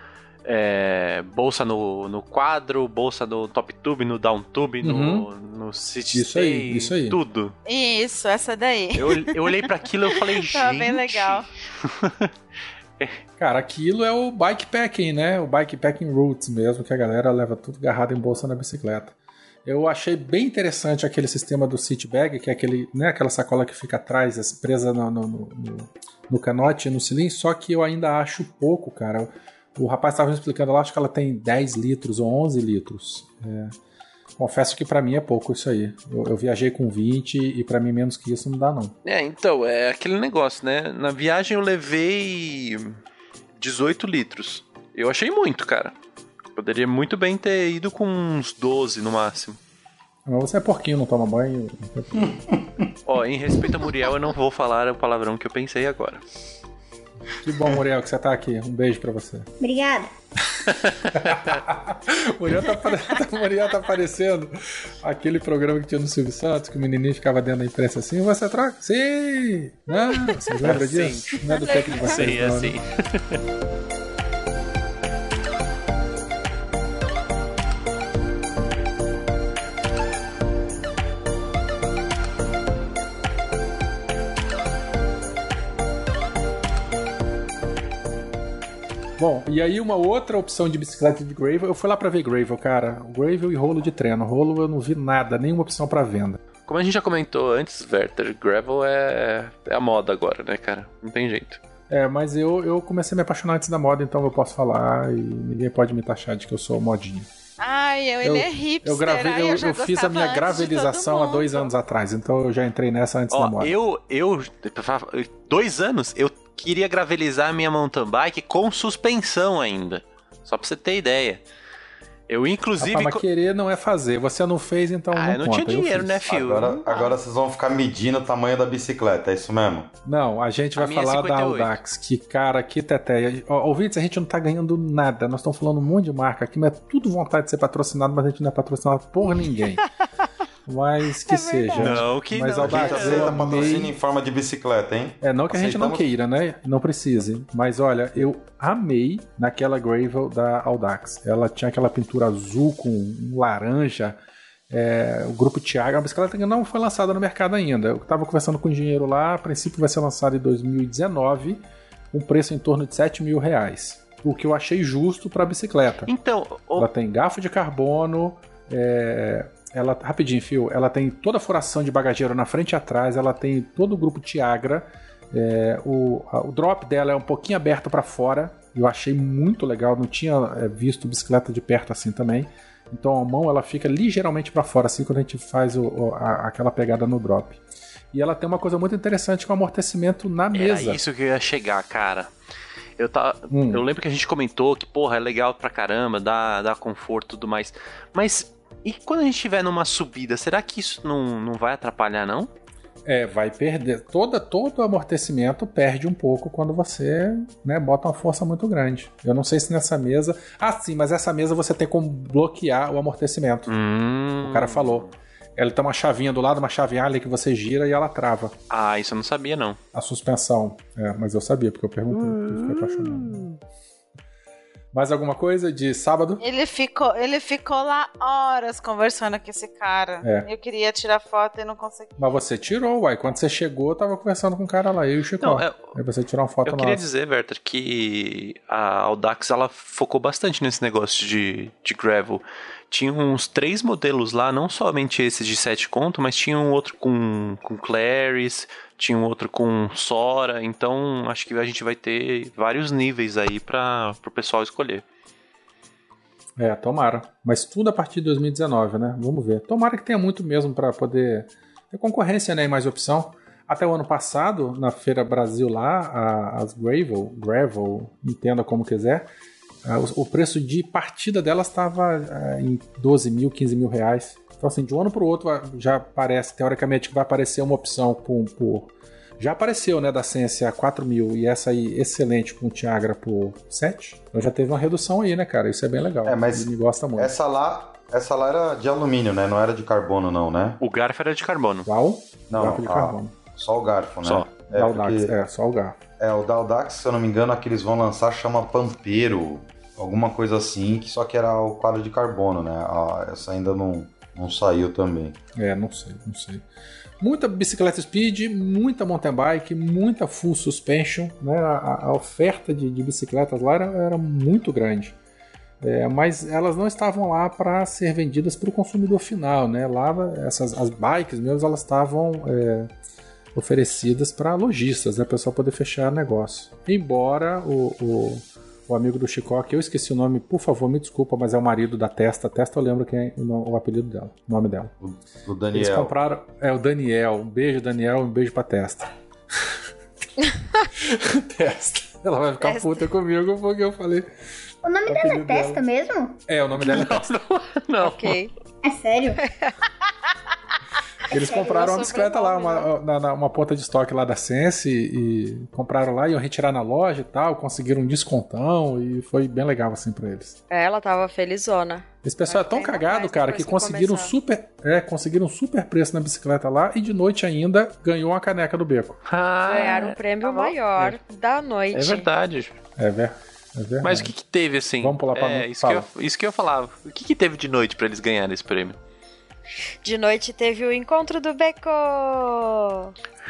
é, bolsa no, no quadro, bolsa no top tube, no down tube, uhum. no, no city isso stay, aí, isso aí. tudo. Isso, essa daí. Eu, eu olhei para aquilo e falei, gente... Tá bem legal. Cara, aquilo é o bikepacking, né? O bikepacking roots mesmo, que a galera leva tudo agarrado em bolsa na bicicleta. Eu achei bem interessante aquele sistema do seat bag, que é aquele, né, aquela sacola que fica atrás, presa no, no, no, no canote, no cilindro, só que eu ainda acho pouco, cara. O rapaz estava me explicando lá, acho que ela tem 10 litros ou 11 litros. É, confesso que para mim é pouco isso aí. Eu, eu viajei com 20 e para mim menos que isso não dá não. É, então, é aquele negócio, né? Na viagem eu levei 18 litros. Eu achei muito, cara. Poderia muito bem ter ido com uns 12 no máximo. Mas você é porquinho, não toma banho. Ó, em respeito a Muriel, eu não vou falar o palavrão que eu pensei agora. Que bom, Muriel, que você tá aqui. Um beijo pra você. Obrigada. Muriel, tá, Muriel tá aparecendo aquele programa que tinha no Silvio Santos, que o menininho ficava dentro da imprensa assim, você troca? Sim! Não, vocês lembram disso? Não é do tempo de vocês, Sim, não, assim. Né? Bom, e aí uma outra opção de bicicleta de Gravel, eu fui lá para ver Gravel, cara. Gravel e rolo de treino. Rolo eu não vi nada, nenhuma opção para venda. Como a gente já comentou antes, Werther, Gravel é, é a moda agora, né, cara? Não tem jeito. É, mas eu, eu comecei a me apaixonar antes da moda, então eu posso falar e ninguém pode me taxar de que eu sou modinho. Ai, eu, ele é hipster. Eu, gravei, eu, eu, eu fiz a minha gravelização há dois anos atrás, então eu já entrei nessa antes Ó, da moda. Eu, eu, dois anos, eu queria gravelizar minha mountain bike com suspensão ainda. Só pra você ter ideia. Eu, inclusive. Rapaz, mas querer não é fazer. Você não fez, então. Ah, não eu não conta. tinha dinheiro, né, filho? Agora, agora vocês vão ficar medindo o tamanho da bicicleta, é isso mesmo? Não, a gente vai A é falar da 58. Audax. Que cara, que teteia. Ouvintes, a gente não tá ganhando nada. Nós estamos falando um monte de marca aqui, mas é tudo vontade de ser patrocinado, mas a gente não é patrocinado por ninguém. Mas que É seja. Não, que Mas não. Audax, Aceita aceita patrocínio em forma de bicicleta, hein? É, não que a gente não Aceitamos. queira, né? Não precise. Mas olha, eu amei naquela Gravel da Audax. Ela tinha aquela pintura azul com um laranja. É, o grupo Tiago, a bicicleta que não foi lançada no mercado ainda. Eu estava conversando com o engenheiro lá, a princípio vai ser lançada em 2019, um preço em torno de 7 mil reais. O que eu achei justo para a bicicleta. Então, o- Ela tem garfo de carbono, é, ela rapidinho, fio, ela tem toda a furação de bagageiro na frente e atrás, ela tem todo o grupo Tiagra, é, o, a- o drop dela é um pouquinho aberto para fora. Eu achei muito legal, não tinha é, visto bicicleta de perto assim também. Então a mão ela fica ligeiramente para fora assim quando a gente faz o- o- a- aquela pegada no drop. E ela tem uma coisa muito interessante com o amortecimento na era mesa. isso que eu ia chegar, cara. Eu, tá, Hum. eu lembro que a gente comentou que, porra, é legal pra caramba, dá, dá conforto e tudo mais. Mas e quando a gente estiver numa subida, será que isso não, não vai atrapalhar, não? É, vai perder. Toda, todo o amortecimento perde um pouco quando você né, bota uma força muito grande. Eu não sei se nessa mesa. Ah, sim, mas essa mesa você tem como bloquear o amortecimento. Hum. O cara falou. Ela tem uma chavinha do lado, uma chave ali que você gira e ela trava Ah, isso eu não sabia, não. a suspensão. É, mas eu sabia, porque eu perguntei, porque eu fiquei apaixonado. Mais alguma coisa de sábado? Ele ficou, ele ficou lá horas conversando com esse cara. É. Eu queria tirar foto e não consegui. Mas você tirou, uai. Quando você chegou, eu tava conversando com o cara lá, eu e o Chico. Não, é- Aí você tirou uma foto Eu queria dizer, Werther, que a Audax ela focou bastante nesse negócio de, de gravel. Tinha uns três modelos lá, não somente esses de 7 conto, mas tinha um outro com, com Claris, tinha um outro com Sora. Então acho que a gente vai ter vários níveis aí para o pessoal escolher. É, tomara. Mas tudo a partir de 2019, né? Vamos ver. Tomara que tenha muito mesmo pra poder ter concorrência, né? E mais opção. Até o ano passado, na Feira Brasil lá, a, as Gravel, Gravel, entenda como quiser, o, o, preço de partida delas estava é, em 12 mil, 15 mil reais. Então, assim, de um ano para o outro já parece, teoricamente, que vai aparecer uma opção por, por já apareceu, né, da Sense 4 mil e essa aí excelente com o Tiagra por 7. Então já teve uma redução aí, né, cara? Isso é bem legal. É, mas Ele gosta muito. Essa lá, essa lá era de alumínio, né? Não era de carbono, não, né? O garfo era de carbono. Qual? Não, garfo de a, carbono. Só o garfo, né? Só. É, porque... é, só o garfo. É, o Daldax, se eu não me engano, a que eles vão lançar chama Pampeiro. Alguma coisa assim, que só que era o quadro de carbono, né? Ah, essa ainda não, não saiu também. É, não sei, não sei. Muita bicicleta speed, muita mountain bike, muita full suspension. Né? A, a oferta de, de, bicicletas lá era, era muito grande. É, mas elas não estavam lá para ser vendidas para o consumidor final. Né? Lá, essas, as bikes mesmo, elas estavam é, oferecidas para lojistas, né? para o pessoal poder fechar negócio. Embora o, o o amigo do Chicó, que eu esqueci o nome, por favor, me desculpa, mas é o marido da Testa. Testa eu lembro quem é o, o apelido dela, o nome dela. O, o Daniel. Eles compraram. É, o Daniel. Um beijo, Daniel, um beijo pra Testa. testa. Ela vai ficar testa. puta comigo porque eu falei. O nome o dela é Testa dela. mesmo? É, o nome dela é Testa. Não, não. Ok. É sério? Eles compraram uma bicicleta lá, uma, na, na, uma ponta de estoque lá da Sense e compraram lá, iam retirar na loja e tal, conseguiram um descontão e foi bem legal assim pra eles. É, ela tava felizona. Esse pessoal é tão cagado, cara, que conseguiram começar. super, é, conseguiram super preço na bicicleta lá e de noite ainda ganhou uma caneca do beco. Ah, Ganharam um prêmio tá maior é. da noite. É verdade. É verdade. É Mas o que, que teve assim? Vamos pular pra é, isso, que eu, isso que eu falava. O que, que teve de noite para eles ganharem esse prêmio? De noite teve o encontro do Beco!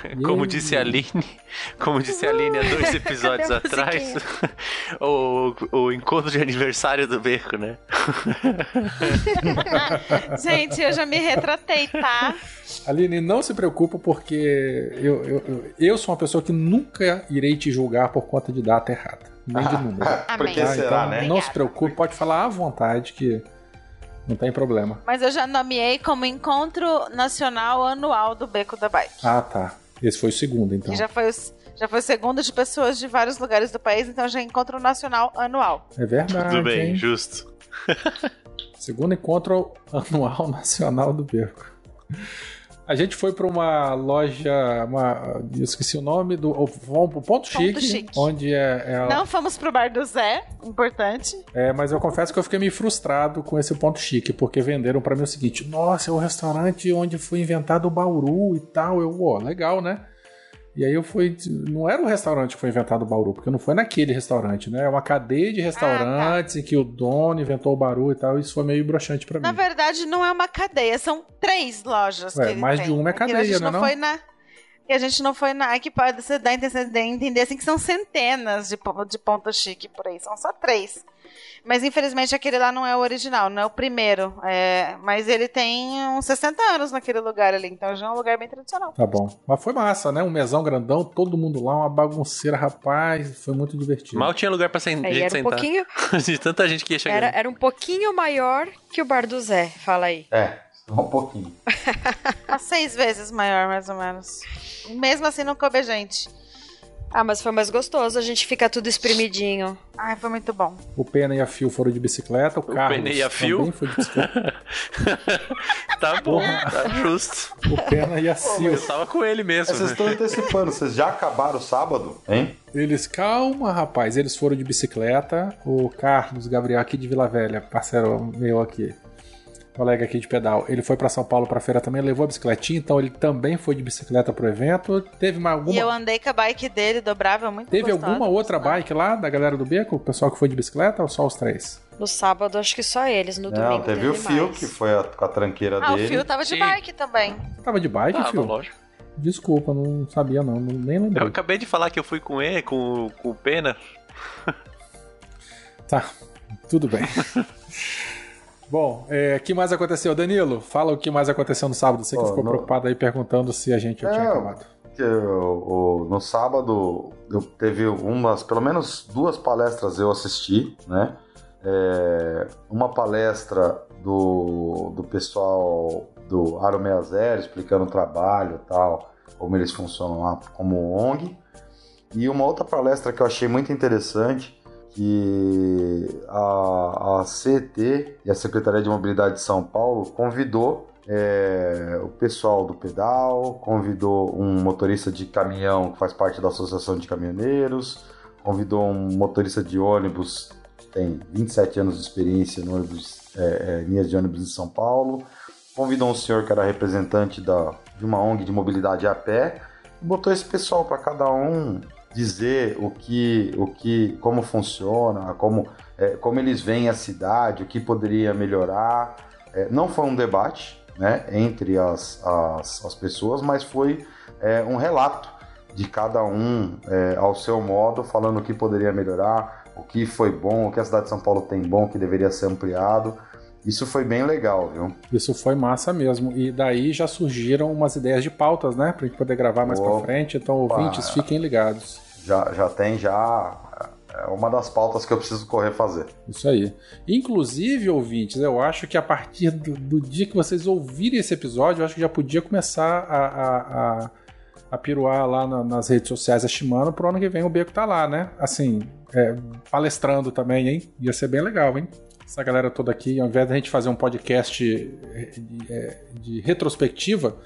Como disse a Aline, como disse a Aline há dois episódios atrás, o, o encontro de aniversário do Beco, né? Gente, eu já me retratei, tá? Aline, não se preocupa porque eu, eu, eu sou uma pessoa que nunca irei te julgar por conta de data errada. Nem de número. Porque será, então, né? Não se preocupe, pode falar à vontade que não tem problema. Mas eu já nomeei como Encontro Nacional Anual do Beco da Bike. Ah, tá. Esse foi o segundo, então. E já foi o, já foi o segundo de pessoas de vários lugares do país, então já é Encontro Nacional Anual. É verdade. Tudo bem, hein? justo. segundo Encontro Anual Nacional do Beco. A gente foi para uma loja, uma, eu esqueci o nome do, vamos pro Ponto, Chique, Chique, onde é, é Não fomos pro bar do Zé, importante. É, mas eu confesso que eu fiquei meio frustrado com esse Ponto Chique, porque venderam para mim o seguinte: "Nossa, é o restaurante onde foi inventado o Bauru e tal". Eu, ó, legal, né? E aí eu fui. Não era o restaurante que foi inventado o Bauru, porque não foi naquele restaurante, né? É uma cadeia de restaurantes ah, tá. em que o dono inventou o Bauru e tal. E isso foi meio broxante para mim. Na verdade, não é uma cadeia, são três lojas. É, mais tem. de uma é cadeia, a gente não, não foi na. E a gente não foi na. Que pode dar a entender assim que são centenas de, de pontos chique por aí. São só três. Mas infelizmente aquele lá não é o original, não é o primeiro. É, mas ele tem uns 60 anos naquele lugar ali, então já é um lugar bem tradicional. Tá bom. Mas foi massa, né? Um mesão grandão, todo mundo lá, uma bagunceira, rapaz. Foi muito divertido. Mal tinha lugar pra sen é, gente era sentar. Um pouquinho... De tanta gente que ia chegar. Era, era um pouquinho maior que o bar do Zé, fala aí. É, um pouquinho. seis vezes maior, mais ou menos. Mesmo assim não coube gente. Ah, mas foi mais gostoso, a gente fica tudo espremidinho. Ai, foi muito bom. O Pena e a Fio foram de bicicleta, o, o Carlos Pena e a Fio? também foi de bicicleta. tá bom, tá justo. O Pena e a Fio. Eu tava com ele mesmo. Vocês estão antecipando, vocês já acabaram o sábado, hein? Eles, calma, rapaz, eles foram de bicicleta. O Carlos Gabriel aqui de Vila Velha, parceiro meu aqui colega aqui de pedal, ele foi para São Paulo para feira também, levou a bicicletinha, então ele também foi de bicicleta pro evento. Teve uma, alguma... E eu andei com a bike dele, dobrável, muito Teve gostosa, alguma outra bike lá da galera do Beco, o pessoal que foi de bicicleta ou só os três? No sábado, acho que só eles. No Não, domingo teve, teve o Fio, que foi a, com a tranqueira ah, dele. o Fio tava de Sim. bike também. Você tava de bike, ah, Fio? lógico. Desculpa, não sabia não, nem lembrei. Eu acabei de falar que eu fui com ele, com, com o Pena. tá, tudo bem. Bom, o é, que mais aconteceu? Danilo, fala o que mais aconteceu no sábado. Você que oh, ficou no... preocupado aí perguntando se a gente já é, tinha acabado. Eu, no sábado eu teve umas, pelo menos duas palestras eu assisti, né? É, uma palestra do, do pessoal do Aro 60 explicando o trabalho e tal como eles funcionam lá como ONG. E uma outra palestra que eu achei muito interessante, que a, a CET e a Secretaria de Mobilidade de São Paulo convidou é, o pessoal do pedal, convidou um motorista de caminhão que faz parte da Associação de Caminhoneiros, convidou um motorista de ônibus que tem 27 anos de experiência no ônibus, é, é, linhas de ônibus em São Paulo, convidou um senhor que era representante da, de uma ONG de mobilidade a pé, botou esse pessoal para cada um dizer o que, o que, como funciona, como, é, como eles veem a cidade, o que poderia melhorar. É, não foi um debate né, entre as, as, as pessoas, mas foi é, um relato de cada um é, ao seu modo, falando o que poderia melhorar, o que foi bom, o que a cidade de São Paulo tem bom, que deveria ser ampliado. Isso foi bem legal, viu? Isso foi massa mesmo. E daí já surgiram umas ideias de pautas, né? Pra gente poder gravar mais Opa. pra frente. Então, ouvintes, fiquem ligados. Já, já tem, já. É uma das pautas que eu preciso correr fazer. Isso aí. Inclusive, ouvintes, eu acho que a partir do, do dia que vocês ouvirem esse episódio, eu acho que já podia começar a, a, a, a piruar lá na, nas redes sociais a Shimano. Pro ano que vem o Beco tá lá, né? Assim, é, palestrando também, hein? Ia ser bem legal, hein? Essa galera toda aqui, ao invés da gente fazer um podcast de, é, de retrospectiva,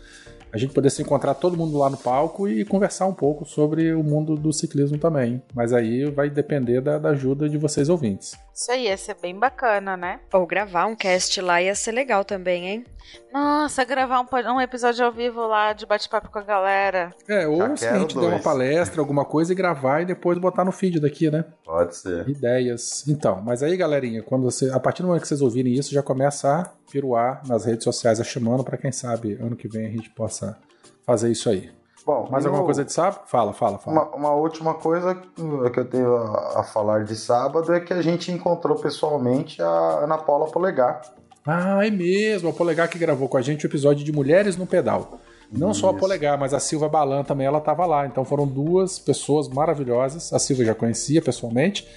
a gente poder se encontrar todo mundo lá no palco e conversar um pouco sobre o mundo do ciclismo também. Mas aí vai depender da, da ajuda de vocês ouvintes. Isso aí ia ser bem bacana, né? Ou gravar um cast lá ia ser legal também, hein? Nossa, gravar um, um episódio ao vivo lá de bate-papo com a galera. É, ou se a gente dois. der uma palestra, alguma coisa e gravar e depois botar no feed daqui, né? Pode ser. Ideias. Então, mas aí, galerinha, quando você, a partir do momento que vocês ouvirem isso, já começa a piruar nas redes sociais a chamando para quem sabe ano que vem a gente possa fazer isso aí. Bom, mais alguma coisa de sábado? Fala, fala, fala. Uma, uma, última coisa que eu tenho a, a, falar de sábado é que a gente encontrou pessoalmente a Ana Paula Polegar. Ah, é mesmo. A Polegar que gravou com a gente o episódio de Mulheres no Pedal. Não Isso. só a Polegar, mas a Silva Balan também, ela estava lá. Então foram duas pessoas maravilhosas. A Silva já conhecia pessoalmente.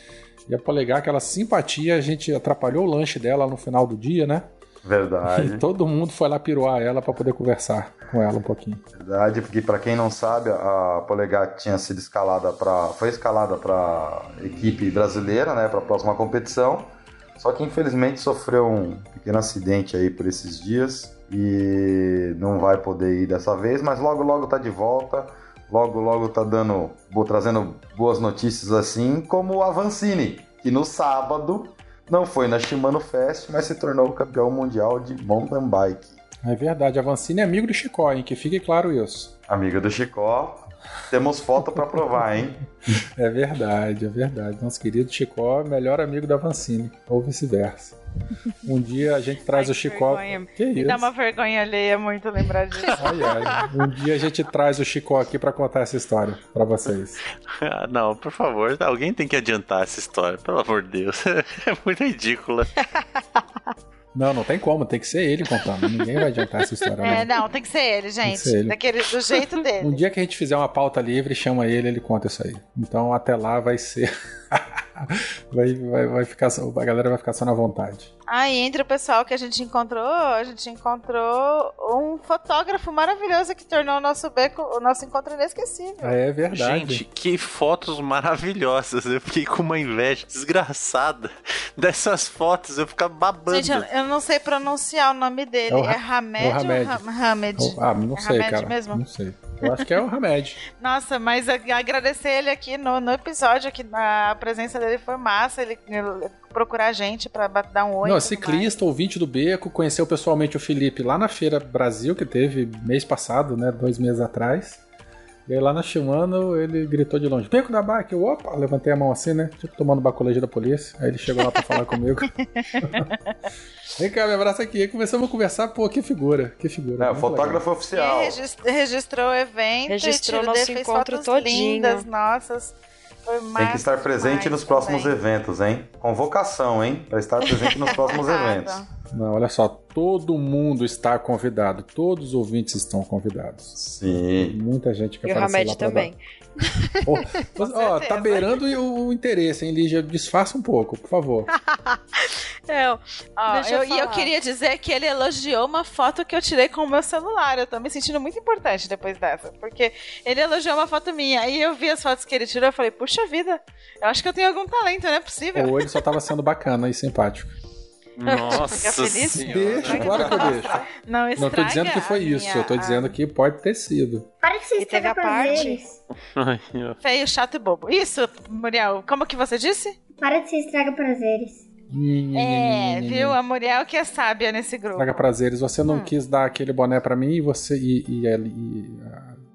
E a Polegar, aquela simpatia, a gente atrapalhou o lanche dela no final do dia, né? Verdade. E todo mundo foi lá piruar ela para poder conversar com ela um pouquinho. Verdade, porque para quem não sabe, a Polegar tinha sido escalada para foi escalada para equipe brasileira, né, para a próxima competição. Só que infelizmente sofreu um pequeno acidente aí por esses dias e não vai poder ir dessa vez, mas logo logo tá de volta. Logo logo tá dando, trazendo boas notícias assim, como a Vancini, que no sábado não foi na Shimano Fest, mas se tornou campeão mundial de mountain bike. É verdade, a Vancini é amigo do Chicó, hein? Que fique claro isso. Amigo do Chicó. Temos foto para provar, hein? É verdade, é verdade. Nosso querido Chicó, melhor amigo da Vancini, ou vice-versa. Um dia a gente traz ai, o Chicó. Vergonha. Que Me isso? dá uma vergonha alheia muito lembrar disso. Ai, ai. Um dia a gente traz o Chicó aqui para contar essa história para vocês. Ah, não, por favor, alguém tem que adiantar essa história, pelo amor de Deus. É muito ridícula. Não, não tem como, tem que ser ele contando. Ninguém vai adiantar essa história. É, não, tem que ser ele, gente. Ser ele. Daquele, do jeito dele. Um dia que a gente fizer uma pauta livre, chama ele, ele conta isso aí. Então até lá vai ser. vai, vai, vai ficar, a galera vai ficar só na vontade. E entre o pessoal que a gente encontrou, a gente encontrou um fotógrafo maravilhoso que tornou o nosso beco, o nosso encontro inesquecível. É verdade. Gente, que fotos maravilhosas. Eu fiquei com uma inveja desgraçada dessas fotos. Eu ficava babando. Gente, eu, não sei pronunciar o nome dele. É, o, é Hamed, é Hamed. ou Hamed? Ah, não sei, Hamed cara. Mesmo? Não sei. Eu acho que é o Hamed. Nossa, mas agradecer ele aqui no, no episódio, que a presença dele foi massa. Ele, ele procurar a gente pra dar um oi. Não, ciclista, mais. ouvinte do Beco, conheceu pessoalmente o Felipe lá na Feira Brasil, que teve mês passado, né? Dois meses atrás. E aí lá na Shimano ele gritou de longe, Beco da bike, eu, opa, levantei a mão assim, né? Tipo tomando baculejo da polícia. Aí ele chegou lá pra falar comigo. Vem cá, me abraça aqui. Aí começamos a conversar, pô, que figura, que figura. É, fotógrafo legal. oficial. registrou o evento, registrou nosso encontro todinho. lindas, nossas. Tem que estar presente nos próximos também. eventos, hein? Convocação, hein? Para estar presente nos próximos eventos. Não, olha só, todo mundo está convidado, todos os ouvintes estão convidados. Sim. Muita gente que e apareceu o lá também. Ó, oh, oh, tá beirando o, o interesse, hein, Lígia? Disfarça um pouco, por favor. É, ó, eu, e eu queria dizer que ele elogiou uma foto que eu tirei com o meu celular. Eu tô me sentindo muito importante depois dessa. Porque ele elogiou uma foto minha. E eu vi as fotos que ele tirou e falei, puxa vida, eu acho que eu tenho algum talento, não é possível. Ou ele só tava sendo bacana e simpático. Nossa feliz? Deixa, claro que eu deixo. Não, Não tô dizendo que foi isso, eu tô dizendo que pode ter sido. Para que você E teve estraga a parte-. Feio, chato e bobo. Isso, Muriel, como que você disse? Para que você estraga prazeres. É, viu? A Muriel que é sábia nesse grupo. Traga prazeres. Você Hum. não quis dar aquele boné pra mim e você. E, e, e- e-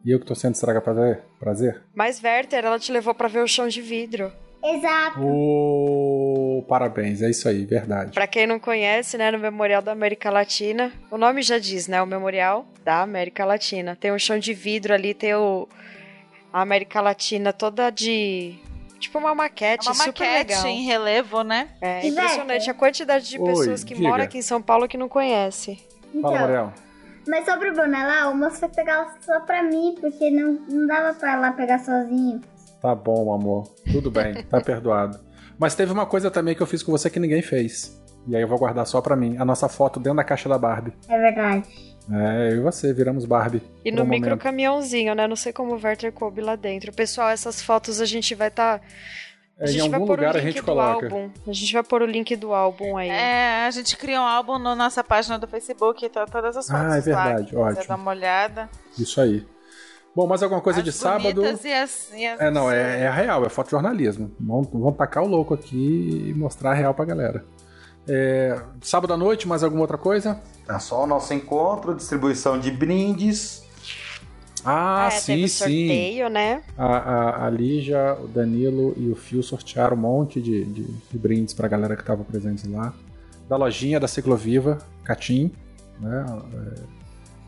e eu que tô sendo estraga prazer? Prazer? Mas, Werther, ela te levou pra ver o chão de vidro. Exato. Ô, parabéns, é isso aí, verdade. Pra quem não conhece, né, no Memorial da América Latina, o nome já diz, né, o Memorial da América Latina. Tem um chão de vidro ali, tem o a América Latina toda de tipo uma maquete, É uma super maquete legal. em relevo, né? É E impressionante a quantidade de Oi, pessoas que diga. moram aqui em São Paulo que não conhece. Fala, Então, Muriel. mas sobre o boné lá, o moço foi pegar só pra mim, porque não, não dava pra lá pegar sozinho. Tá bom, amor. Tudo bem, tá perdoado. Mas teve uma coisa também que eu fiz com você que ninguém fez. E aí eu vou guardar só pra mim. A nossa foto dentro da caixa da Barbie. É verdade. É, eu e você viramos Barbie. E no um micro momento. caminhãozinho, né? Não sei como o Werther coube lá dentro. Pessoal, essas fotos a gente vai estar. É, a em gente vai algum pôr lugar o a link gente do coloca. álbum. A gente vai pôr o link do álbum aí. É, a gente criou um álbum na nossa página do Facebook, tá todas as fotos Ah, é verdade, lá. Ótimo. dar uma olhada. Isso aí. Bom, mais alguma coisa As de sábado? E as, e as É, não, é, é real, é fotojornalismo. Vamos, vamos tacar o louco aqui e mostrar a real pra galera. É, sábado à noite, mais alguma outra coisa? É só o nosso encontro, distribuição de brindes. Ah, É, sim, teve sim. sorteio, né? A, a, a Lígia, o Danilo e o Fio sortearam um monte de, de, de brindes pra galera que tava presente lá. Da lojinha da Cicloviva, Catim, né? É,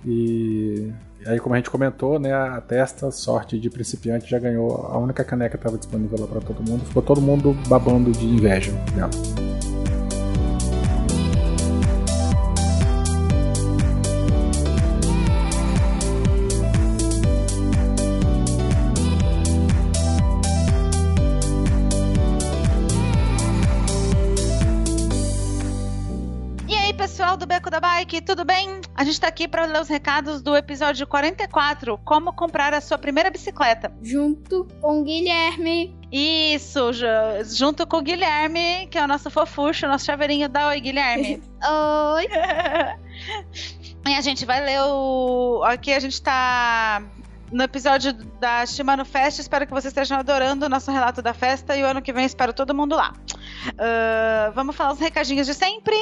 e aí, como a gente comentou, né? A testa, sorte de principiante, já ganhou a única caneca que estava disponível lá pra todo mundo. Ficou todo mundo babando de inveja dela. Gente tá aqui para ler os recados do episódio 44, como comprar a sua primeira bicicleta. Junto com o Guilherme. Isso, ju- junto com o Guilherme, que é o nosso fofucho, nosso chaveirinho. Dá oi, Guilherme. Oi. E a gente vai ler o. Aqui a gente tá no episódio da Shimano Fest. Espero que vocês estejam adorando o nosso relato da festa. E o ano que vem espero todo mundo lá. Ah, vamos falar os recadinhos de sempre.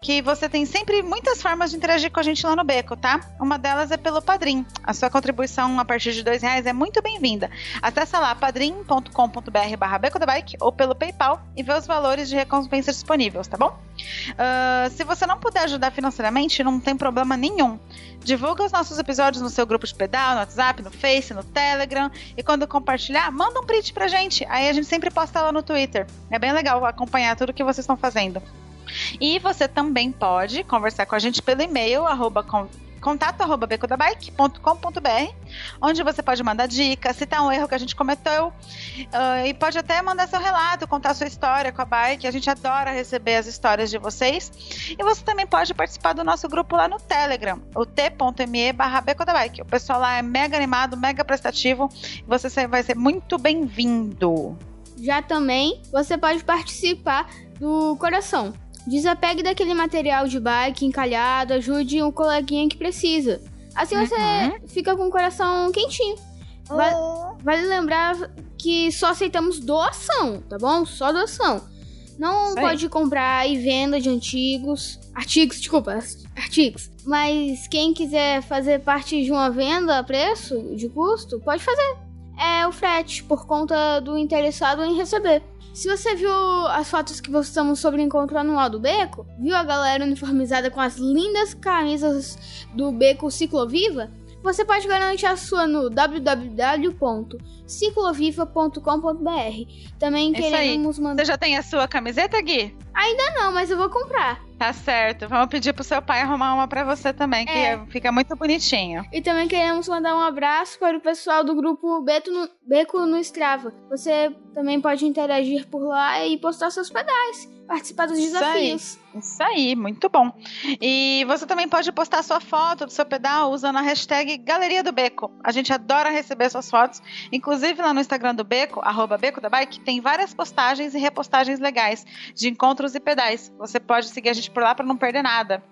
Que você tem sempre muitas formas de interagir com a gente lá no Beco, tá? Uma delas é pelo Padrim. A sua contribuição a partir de dois reais é muito bem-vinda. Acesse lá padrim.com.br barra Beco da Bike ou pelo PayPal e vê os valores de recompensa disponíveis, tá bom? Ah, se você não puder ajudar financeiramente, não tem problema nenhum. Divulga os nossos episódios no seu grupo de pedal, no WhatsApp, no Face, no Telegram. E quando compartilhar, manda um print pra gente. Aí a gente sempre posta lá no Twitter. É bem legal acompanhar tudo que vocês estão fazendo. E você também pode conversar com a gente pelo e-mail, arroba con- contato arroba becodabike.com.br, onde você pode mandar dicas, citar um erro que a gente cometeu, ah, e pode até mandar seu relato, contar sua história com a bike. A gente adora receber as histórias de vocês. E você também pode participar do nosso grupo lá no Telegram, o t.me barra becodabike. O pessoal lá é mega animado, mega prestativo, você vai ser muito bem-vindo. Já também você pode participar do coração. Desapegue daquele material de bike encalhado, ajude um coleguinha que precisa. Assim você fica com o coração quentinho. Vale, vale lembrar que só aceitamos doação, tá bom? Só doação. Não aí. pode comprar e venda de antigos. Artigos, desculpa, artigos. Mas quem quiser fazer parte de uma venda a preço de custo, pode fazer. É o frete, por conta do interessado em receber. Se você viu as fotos que postamos sobre o encontro anual do Beco, viu a galera uniformizada com as lindas camisas do Beco Cicloviva, você pode garantir a sua no www.cicloviva.com.br. Também É aí. queremos mandar. Você já tem a sua camiseta, Gui? Ainda não, mas eu vou comprar. Tá certo. Vamos pedir pro seu pai arrumar uma pra você também, que É. fica muito bonitinho. E também queremos mandar um abraço para o pessoal do grupo Beto no- Beco no Strava. Você também pode interagir por lá e postar seus pedais. participar dos desafios. Isso aí, isso aí, muito bom. E você também pode postar sua foto do seu pedal usando a hashtag Galeria do Beco. A gente adora receber suas fotos. Inclusive lá no Instagram do Beco, arroba Beco da Bike, tem várias postagens e repostagens legais de encontros e pedais. Você pode seguir a gente por lá para não perder nada.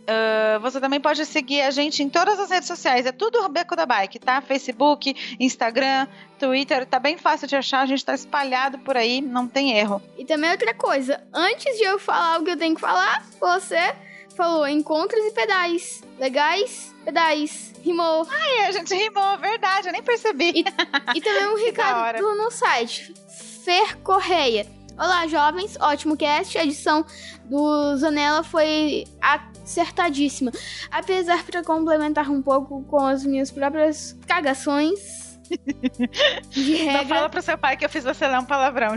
Uh, você também pode seguir a gente em todas as redes sociais. É tudo Beco da Bike, tá? Facebook, Instagram, Twitter. Tá bem fácil de achar. A gente tá espalhado por aí, não tem erro. E também outra coisa. Antes de eu falar o que eu tenho que falar, você falou encontros e pedais. Legais, pedais. Rimou. Ai, a gente rimou, verdade. Eu nem percebi. E, e também um recado no site. Fer Correia. Olá, jovens. Ótimo cast. A edição do Zanella foi acertadíssima. Apesar para complementar um pouco com as minhas próprias cagações. De regra. Não fala pro seu pai que eu fiz você ler um palavrão.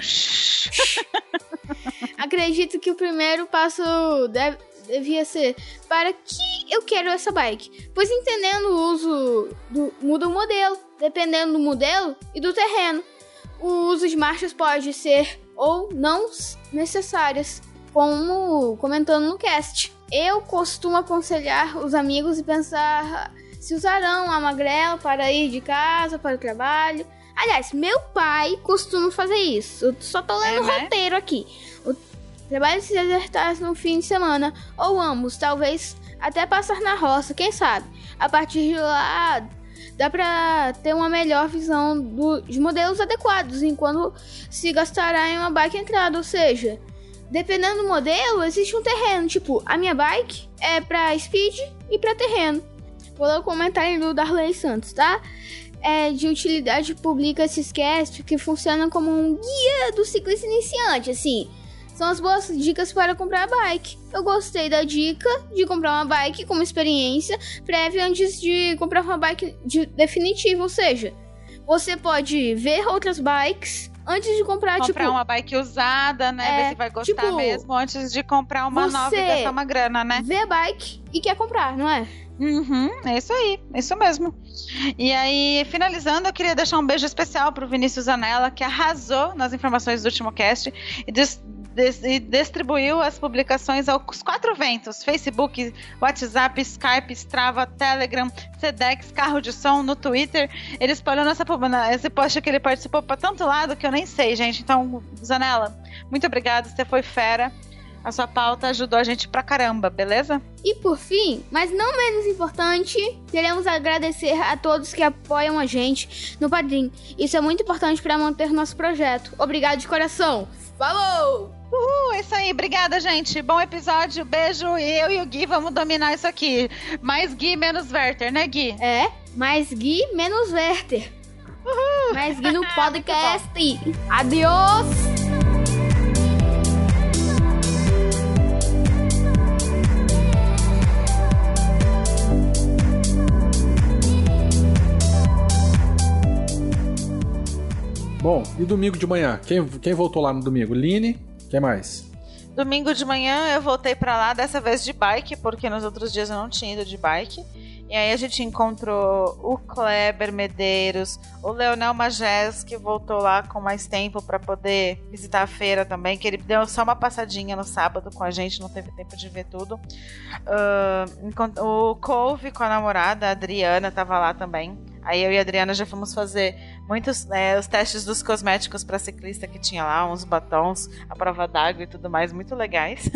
Acredito que o primeiro passo deve, devia ser para que eu quero essa bike. Pois entendendo o uso do, muda o modelo, dependendo do modelo e do terreno. O uso de marchas pode ser ou não necessárias como comentando no cast. Eu costumo aconselhar os amigos e pensar se usarão a magrela para ir de casa para o trabalho. Aliás, meu pai costuma fazer isso. Eu só tô lendo é, o né? roteiro aqui. O trabalho se exertar no fim de semana, ou ambos, talvez até passar na roça, quem sabe. A partir de lá, dá pra ter uma melhor visão dos modelos adequados enquanto se gastará em uma bike entrada, ou seja, dependendo do modelo, existe um terreno. Tipo, a minha bike é pra speed e pra terreno. Vou ler o comentário do Darley Santos, tá? É de utilidade pública se esquece que funciona como um guia do ciclista iniciante, assim. São as boas dicas para comprar a bike. Eu gostei da dica de comprar uma bike com uma experiência prévia antes de comprar uma bike de definitiva, ou seja, você pode ver outras bikes antes de comprar, comprar tipo... Comprar uma bike usada, né? É, ver se vai gostar tipo, mesmo antes de comprar uma nova e gastar uma grana, né? Vê a bike e quer comprar, não é? Uhum, é isso aí, é isso mesmo. E aí, finalizando, eu queria deixar um beijo especial pro Vinícius Anella, que arrasou nas informações do último cast e e distribuiu as publicações aos quatro ventos: Facebook, WhatsApp, Skype, Strava, Telegram, Sedex, Carro de Som, no Twitter. Ele espalhou nessa, esse post que ele participou para tanto lado que eu nem sei, gente. Então, Zanella, muito obrigado, você foi fera. A sua pauta ajudou a gente pra caramba, beleza? E por fim, mas não menos importante, queremos agradecer a todos que apoiam a gente no Padrim. Isso é muito importante para manter nosso projeto. Obrigado de coração. Falou! Uhul, é isso aí. Obrigada, gente. Bom episódio. Beijo. E eu e o Gui vamos dominar isso aqui. Mais Gui, menos Werther, né, Gui? É, mais Gui, menos Werther. Uhul. Mais Gui no podcast. Adiós! Bom, e domingo de manhã? Quem, quem voltou lá no domingo? Line? Que mais? Domingo de manhã eu voltei para lá, dessa vez de bike, porque nos outros dias eu não tinha ido de bike. E aí a gente encontrou o Kleber Medeiros, o Leonel Magés, que voltou lá com mais tempo para poder visitar a feira também, que ele deu só uma passadinha no sábado com a gente, não teve tempo de ver tudo. Uh, o Couve com a namorada, a Adriana, tava lá também. Aí eu e a Adriana já fomos fazer muitos né, os testes dos cosméticos para ciclista que tinha lá, uns batons, a prova d'água e tudo mais, muito legais.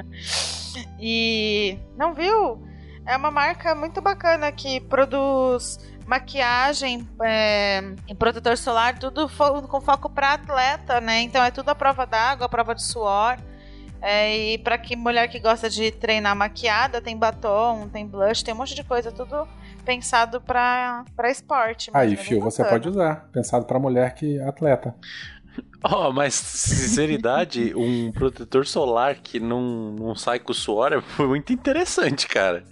e não viu? É uma marca muito bacana que produz maquiagem é, e protetor solar, tudo fo com foco para atleta, né? Então é tudo a prova d'água, a prova de suor. É, e para que mulher que gosta de treinar maquiada, tem batom, tem blush, tem um monte de coisa, tudo pensado para esporte. Aí, Fio, você pode usar. Pensado para mulher que é atleta. Oh, mas sinceridade, um protetor solar que não, não sai com suor foi muito interessante, cara.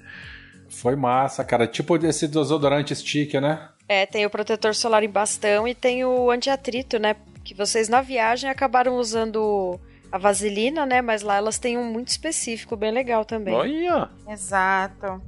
Foi massa, cara. Tipo esse desodorante stick, né? É, tem o protetor solar em bastão e tem o antiatrito, né? Que vocês na viagem acabaram usando a vaselina, né? Mas lá elas têm um muito específico, bem legal também. Olha! Exato.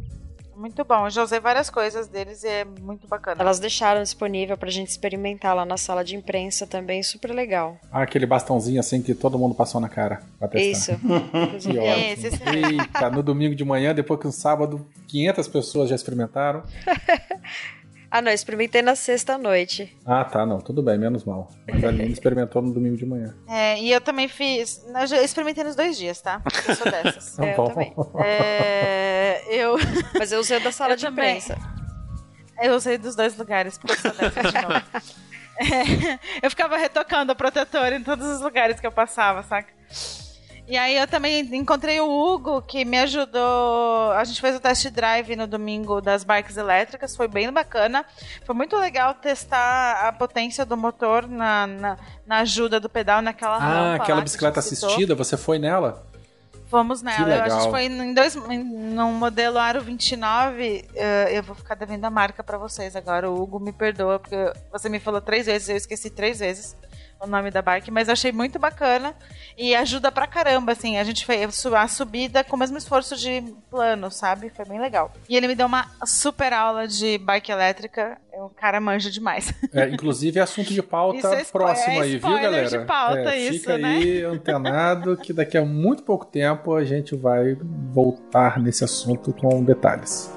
Muito bom. Eu já usei várias coisas deles e é muito bacana. Elas deixaram disponível pra gente experimentar lá na sala de imprensa também, super legal. Ah, aquele bastãozinho assim que todo mundo passou na cara pra testar. Isso. que ótimo. Esse, Eita, no domingo de manhã, depois que no sábado 500 pessoas já experimentaram. ah, não, experimentei na sexta noite. Ah, tá, não, tudo bem, menos mal. Mas a Aline experimentou no domingo de manhã. É, e eu também fiz. Eu já experimentei nos dois dias, tá? Eu sou dessas. Tá É, eu bom. também. É, eu. Mas eu usei da sala Eu de também. imprensa. Eu usei dos dois lugares, porque eu sou dessas de novo. É, eu ficava retocando o protetor em todos os lugares que eu passava, saca? E aí eu também encontrei o Hugo, que me ajudou. A gente fez o test drive no domingo das bikes elétricas, foi bem bacana. Foi muito legal testar a potência do motor na, na, na ajuda do pedal naquela. Ah, aquela que bicicleta assistida, você foi nela? Fomos nela. A gente foi em dois, em, num modelo Aro 29. eh, eu vou ficar devendo a marca pra vocês agora. O Hugo me perdoa, porque você me falou três vezes, eu esqueci três vezes o nome da bike, mas achei muito bacana e ajuda pra caramba, assim. A gente fez a subida com o mesmo esforço de plano, sabe? Foi bem legal. E ele me deu uma super aula de bike elétrica. O cara manja demais. É, inclusive é assunto de pauta é próximo é aí, viu, galera? de pauta É, isso, fica né? aí antenado que daqui a muito pouco tempo a gente vai voltar nesse assunto com detalhes.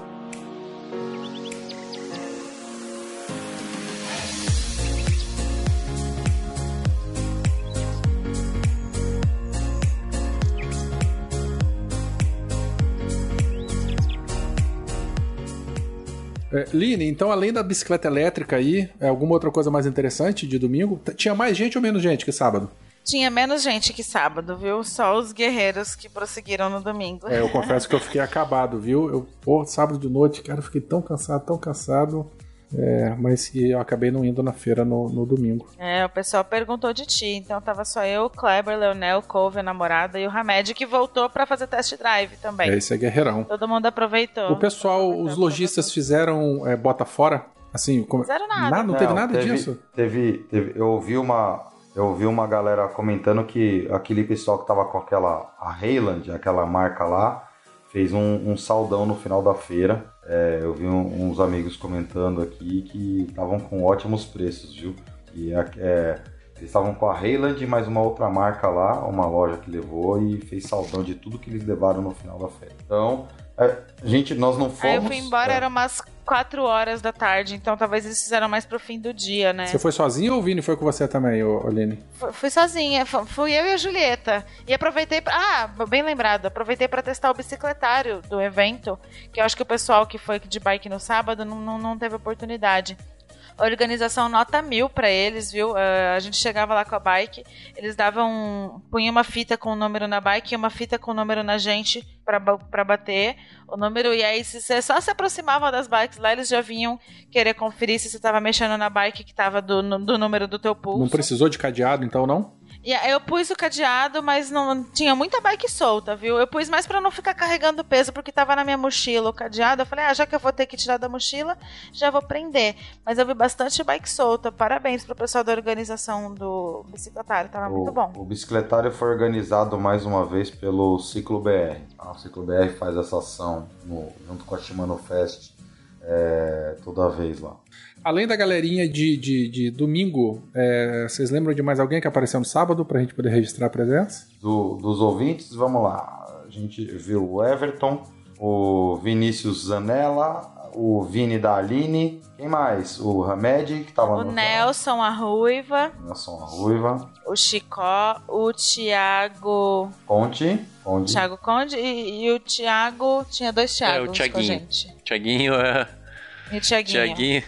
Line, então além da bicicleta elétrica aí, é alguma outra coisa mais interessante de domingo? Tinha mais gente ou menos gente que sábado? Tinha menos gente que sábado, viu? Só os guerreiros que prosseguiram no domingo. É, eu confesso que eu fiquei acabado, viu? Eu, pô, sábado de noite, cara, eu fiquei tão cansado, tão cansado. É, mas que eu acabei não indo na feira no, no domingo. É, o pessoal perguntou de ti, então tava só eu, o Kleber, Leonel, Couve, a namorada e o Hamed que voltou pra fazer test drive também. É, esse é guerreirão. Todo mundo aproveitou. O pessoal, os lojistas fizeram é, bota fora? Assim, como... Fizeram nada. não teve nada teve, disso? Teve, teve- eu ouvi uma, eu ouvi uma galera comentando que aquele pessoal que tava com aquela a Heyland, aquela marca lá, fez um, um saldão no final da feira. É, eu vi um- uns amigos comentando aqui que estavam com ótimos preços, viu? E a- é, eles estavam com a Heyland e mais uma outra marca lá, uma loja que levou e fez saldão de tudo que eles levaram no final da feira. Então, é, gente, nós não fomos. Aí eu fui embora, é, era umas 4 horas da tarde, então talvez eles fizeram mais pro fim do dia, né? Você foi sozinho ou o Vini foi com você também, ô, Aline? Fu- Fui sozinha, fu- fui eu e a Julieta. E aproveitei. Pra... Ah, bem lembrado, aproveitei pra testar o bicicletário do evento, que eu acho que o pessoal que foi de bike no sábado não, não, não teve oportunidade. Organização nota mil pra eles, viu? Ah, a gente chegava lá com a bike, eles davam. punha uma fita com o número na bike e uma fita com o número na gente pra bater o número. E aí, se você só se aproximava das bikes lá, eles já vinham querer conferir se você tava mexendo na bike que tava do, do número do teu pulso. Não precisou de cadeado, então, não? E eu pus o cadeado, mas não tinha muita bike solta, viu? Eu pus mais pra não ficar carregando peso, porque tava na minha mochila o cadeado. Eu falei, ah, já que eu vou ter que tirar da mochila, já vou prender. Mas eu vi bastante bike solta. Parabéns pro pessoal da organização do bicicletário, tava muito bom. O bicicletário foi organizado mais uma vez pelo Ciclo BR. tá? O Ciclo BR faz essa ação no- junto com a Shimano Fest é, toda vez lá. Além da galerinha de, de, de domingo, é, vocês lembram de mais alguém que apareceu no sábado pra gente poder registrar a presença? Do- dos ouvintes, vamos lá. A gente viu o Everton, o Vinícius Zanella, o Vini da Aline. Quem mais? O Hamed, que tava O no Nelson, a Ruiva, Nelson Ruiva. o Chicó, o Thiago. Conte. Conte. Thiago Conde e, e o Thiago. Tinha dois Thiagos É, o com a Thiaguinho. gente. Tiaguinho é. E o Thiaguinho. Tiaguinho.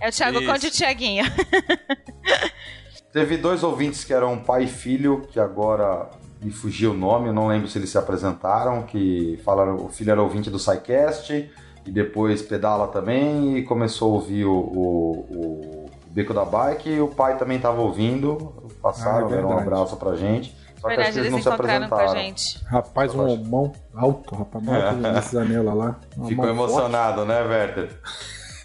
É o Thiago Isso. Conde e o Thiaguinho. Teve dois ouvintes que eram pai e filho, que agora me fugiu o nome, eu não lembro se eles se apresentaram, que falaram, o filho era ouvinte do SciCast, e depois pedala também, e começou a ouvir o, o, o Beco da Bike, e o pai também estava ouvindo, passaram, Ah, é deram um abraço pra gente, só que acho Verdade, que eles eles não se encontraram com a apresentaram. gente. Rapaz, um mão alto, rapaz, mão alto nesse janela lá. Uma Ficou emocionado, né, Werther?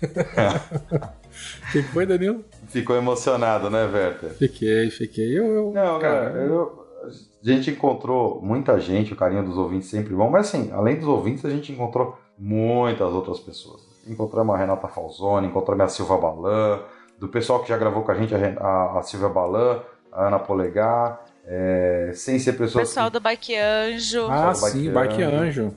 O que foi, Danilo? Ficou emocionado, né, Werther? Fiquei, fiquei. Eu, eu, Não, cara, cara, eu- a gente encontrou muita gente, o carinho dos ouvintes sempre bom, mas assim, além dos ouvintes, a gente encontrou muitas outras pessoas. Encontramos a Renata Falzoni, encontramos a Silva Balan, do pessoal que já gravou com a gente, a, a Silvia Balan, a Ana Polegar, é, sem ser pessoas. Pessoal que... do Bike Anjo. Ah, sim, Bike Anjo.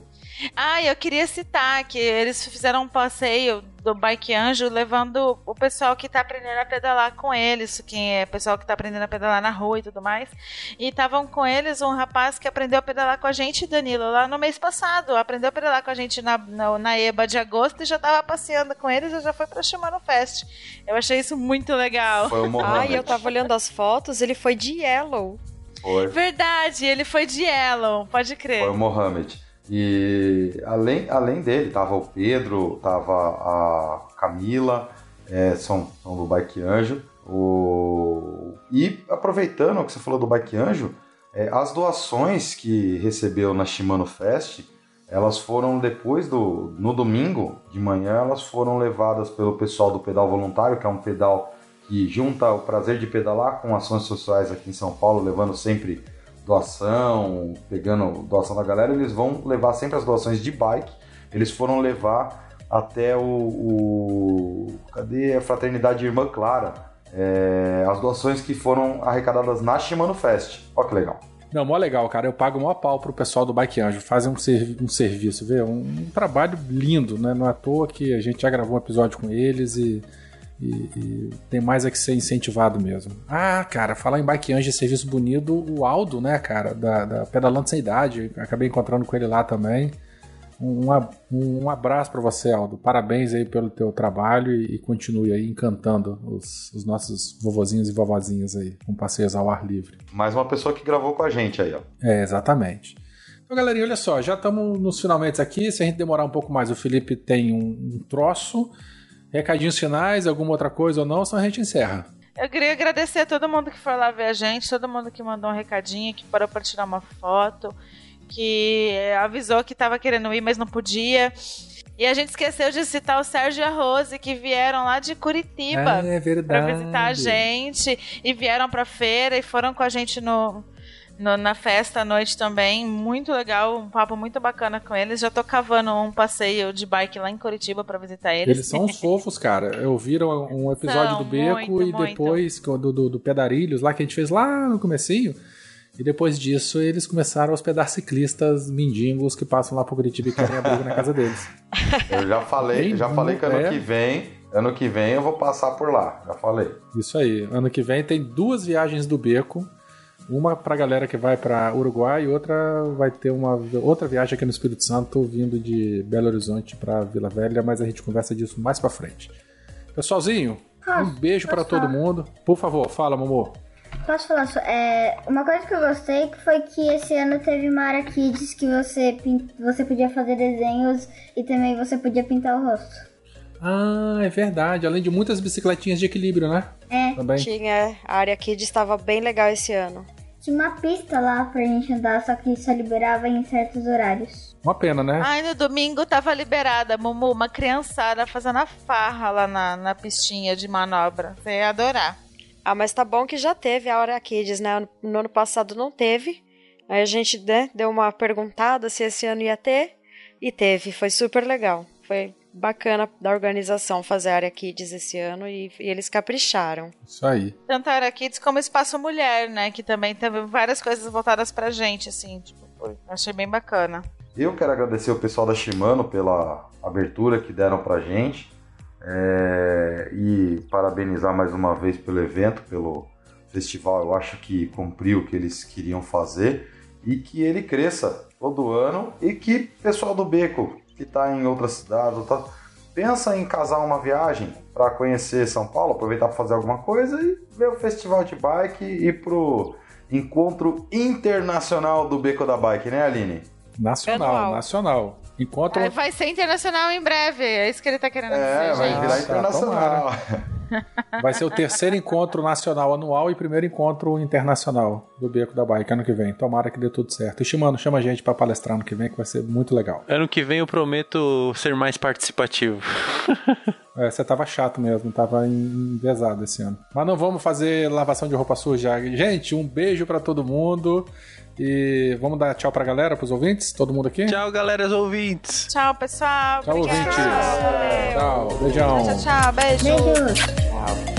Ah, eu queria citar que eles fizeram um passeio do Bike Anjo levando o pessoal que tá aprendendo a pedalar com eles, quem é pessoal que tá aprendendo a pedalar na rua e tudo mais. E estavam com eles um rapaz que aprendeu a pedalar com a gente, Danilo, lá no mês passado. Aprendeu a pedalar com a gente na, na, na EBA de agosto e já tava passeando com eles e já foi pra Shimano Fest. Eu achei isso muito legal. Foi o Mohamed. Ai, eu tava olhando as fotos, ele foi de Yellow. Foi. Verdade, ele foi de Yellow, pode crer. Foi o Mohamed. E além, além dele, tava o Pedro, tava a Camila, é, são, são do Bike Anjo. O... E aproveitando o que você falou do Bike Anjo, é, as doações que recebeu na Shimano Fest, elas foram depois do. No domingo de manhã, elas foram levadas pelo pessoal do Pedal Voluntário, que é um pedal que junta o prazer de pedalar com ações sociais aqui em São Paulo, levando sempre doação, pegando doação da galera, eles vão levar sempre as doações de bike. Eles foram levar até o. o cadê a Fraternidade Irmã Clara? É, as doações que foram arrecadadas na Shimano Fest. Olha que legal. Não, mó legal, cara. Eu pago mó pau pro pessoal do Bike Anjo. Fazem um, servi um serviço, vê? Um, um, trabalho lindo, né? Não é à toa que a gente já gravou um episódio com eles e e, e, tem mais a que ser incentivado mesmo. Ah, cara, falar em Bike Anjo e serviço bonito, o Aldo, né, cara, da, da Pedalando Sem Idade, acabei encontrando com ele lá também. Um, um abraço para você, Aldo. Parabéns aí pelo teu trabalho e, e continue aí encantando os, os, nossos vovozinhos e vovozinhas aí com passeios ao ar livre. Mais uma pessoa que gravou com a gente aí, ó. É, exatamente. Então, galerinha, olha só, já estamos nos finalmente aqui. Se a gente demorar um pouco mais, o Felipe tem um, um troço. Recadinhos finais, alguma outra coisa ou não, senão a gente encerra. Eu queria agradecer a todo mundo que foi lá ver a gente, todo mundo que mandou um recadinho, que parou para tirar uma foto, que avisou que estava querendo ir, mas não podia. E a gente esqueceu de citar o Sérgio e a Rose, que vieram lá de Curitiba é, é para visitar a gente. E vieram para feira e foram com a gente no, no, na festa à noite também. Muito legal, um papo muito bacana com eles. Já tô cavando um passeio de bike lá em Curitiba para visitar eles. Eles são uns fofos, cara. Eu viram um episódio são, do Beco muito, e depois do, do, do Pedarilhos lá que a gente fez lá no comecinho. E depois disso, eles começaram a hospedar ciclistas mendigos que passam lá pro Curitiba e querem abrigo na casa deles. Eu já falei, Bem, já falei que ano é... que vem, ano que vem eu vou passar por lá. Já falei. Isso aí. Ano que vem tem duas viagens do Beco uma pra galera que vai para Uruguai e outra vai ter uma outra viagem aqui no Espírito Santo vindo de Belo Horizonte para Vila Velha, mas a gente conversa disso mais para frente. Pessoalzinho, ah, um beijo para todo mundo. Por favor, fala, Momô. Posso falar só? É, uma coisa que eu gostei foi que esse ano teve uma área Kids que você, você podia fazer desenhos e também você podia pintar o rosto. Ah, é verdade. Além de muitas bicicletinhas de equilíbrio, né? É. Também. Tinha. A área Kids estava bem legal esse ano. Tinha uma pista lá pra gente andar, só que só liberava em certos horários. Uma pena, né? Ai, no domingo tava liberada, Mumu, uma criançada fazendo a farra lá na, na pistinha de manobra. Você ia adorar. Ah, mas tá bom que já teve a hora Kids, né? No ano passado não teve. Aí a gente né, deu uma perguntada se esse ano ia ter. E teve, foi super legal. Foi bacana da organização fazer a área Kids esse ano e, e, eles capricharam. Isso aí. Tanto a área Kids como Espaço Mulher, né? Que também teve várias coisas voltadas pra gente, assim. Tipo, achei bem bacana. Eu quero agradecer o pessoal da Shimano pela abertura que deram pra gente. É, e parabenizar mais uma vez pelo evento, pelo festival. Eu acho que cumpriu o que eles queriam fazer e que ele cresça todo ano e que pessoal do Beco que está em outras cidades, tá... pensa em casar uma viagem para conhecer São Paulo, aproveitar para fazer alguma coisa e ver o festival de bike e pro encontro internacional do Beco da Bike, né, Aline? Nacional, Anual. nacional. Encontro... É, vai ser internacional em breve, é isso que ele está querendo é, dizer, vai gente. virar internacional. Vai ser o terceiro encontro nacional anual e primeiro encontro internacional do Beco da Bike ano que vem. Tomara que dê tudo certo. E Shimano, chama a gente para palestrar ano que vem, que vai ser muito legal. Ano que vem eu prometo ser mais participativo. É, você tava chato mesmo, tava envesado esse ano. Mas não vamos fazer lavação de roupa suja. Gente, um beijo para todo mundo. E vamos dar tchau pra galera, pros ouvintes? Todo mundo aqui? Tchau, galera, os ouvintes. Tchau, pessoal. Tchau, Obrigada. ouvintes. Tchau, beijão. Tchau, tchau, beijo. Beijo. Tchau.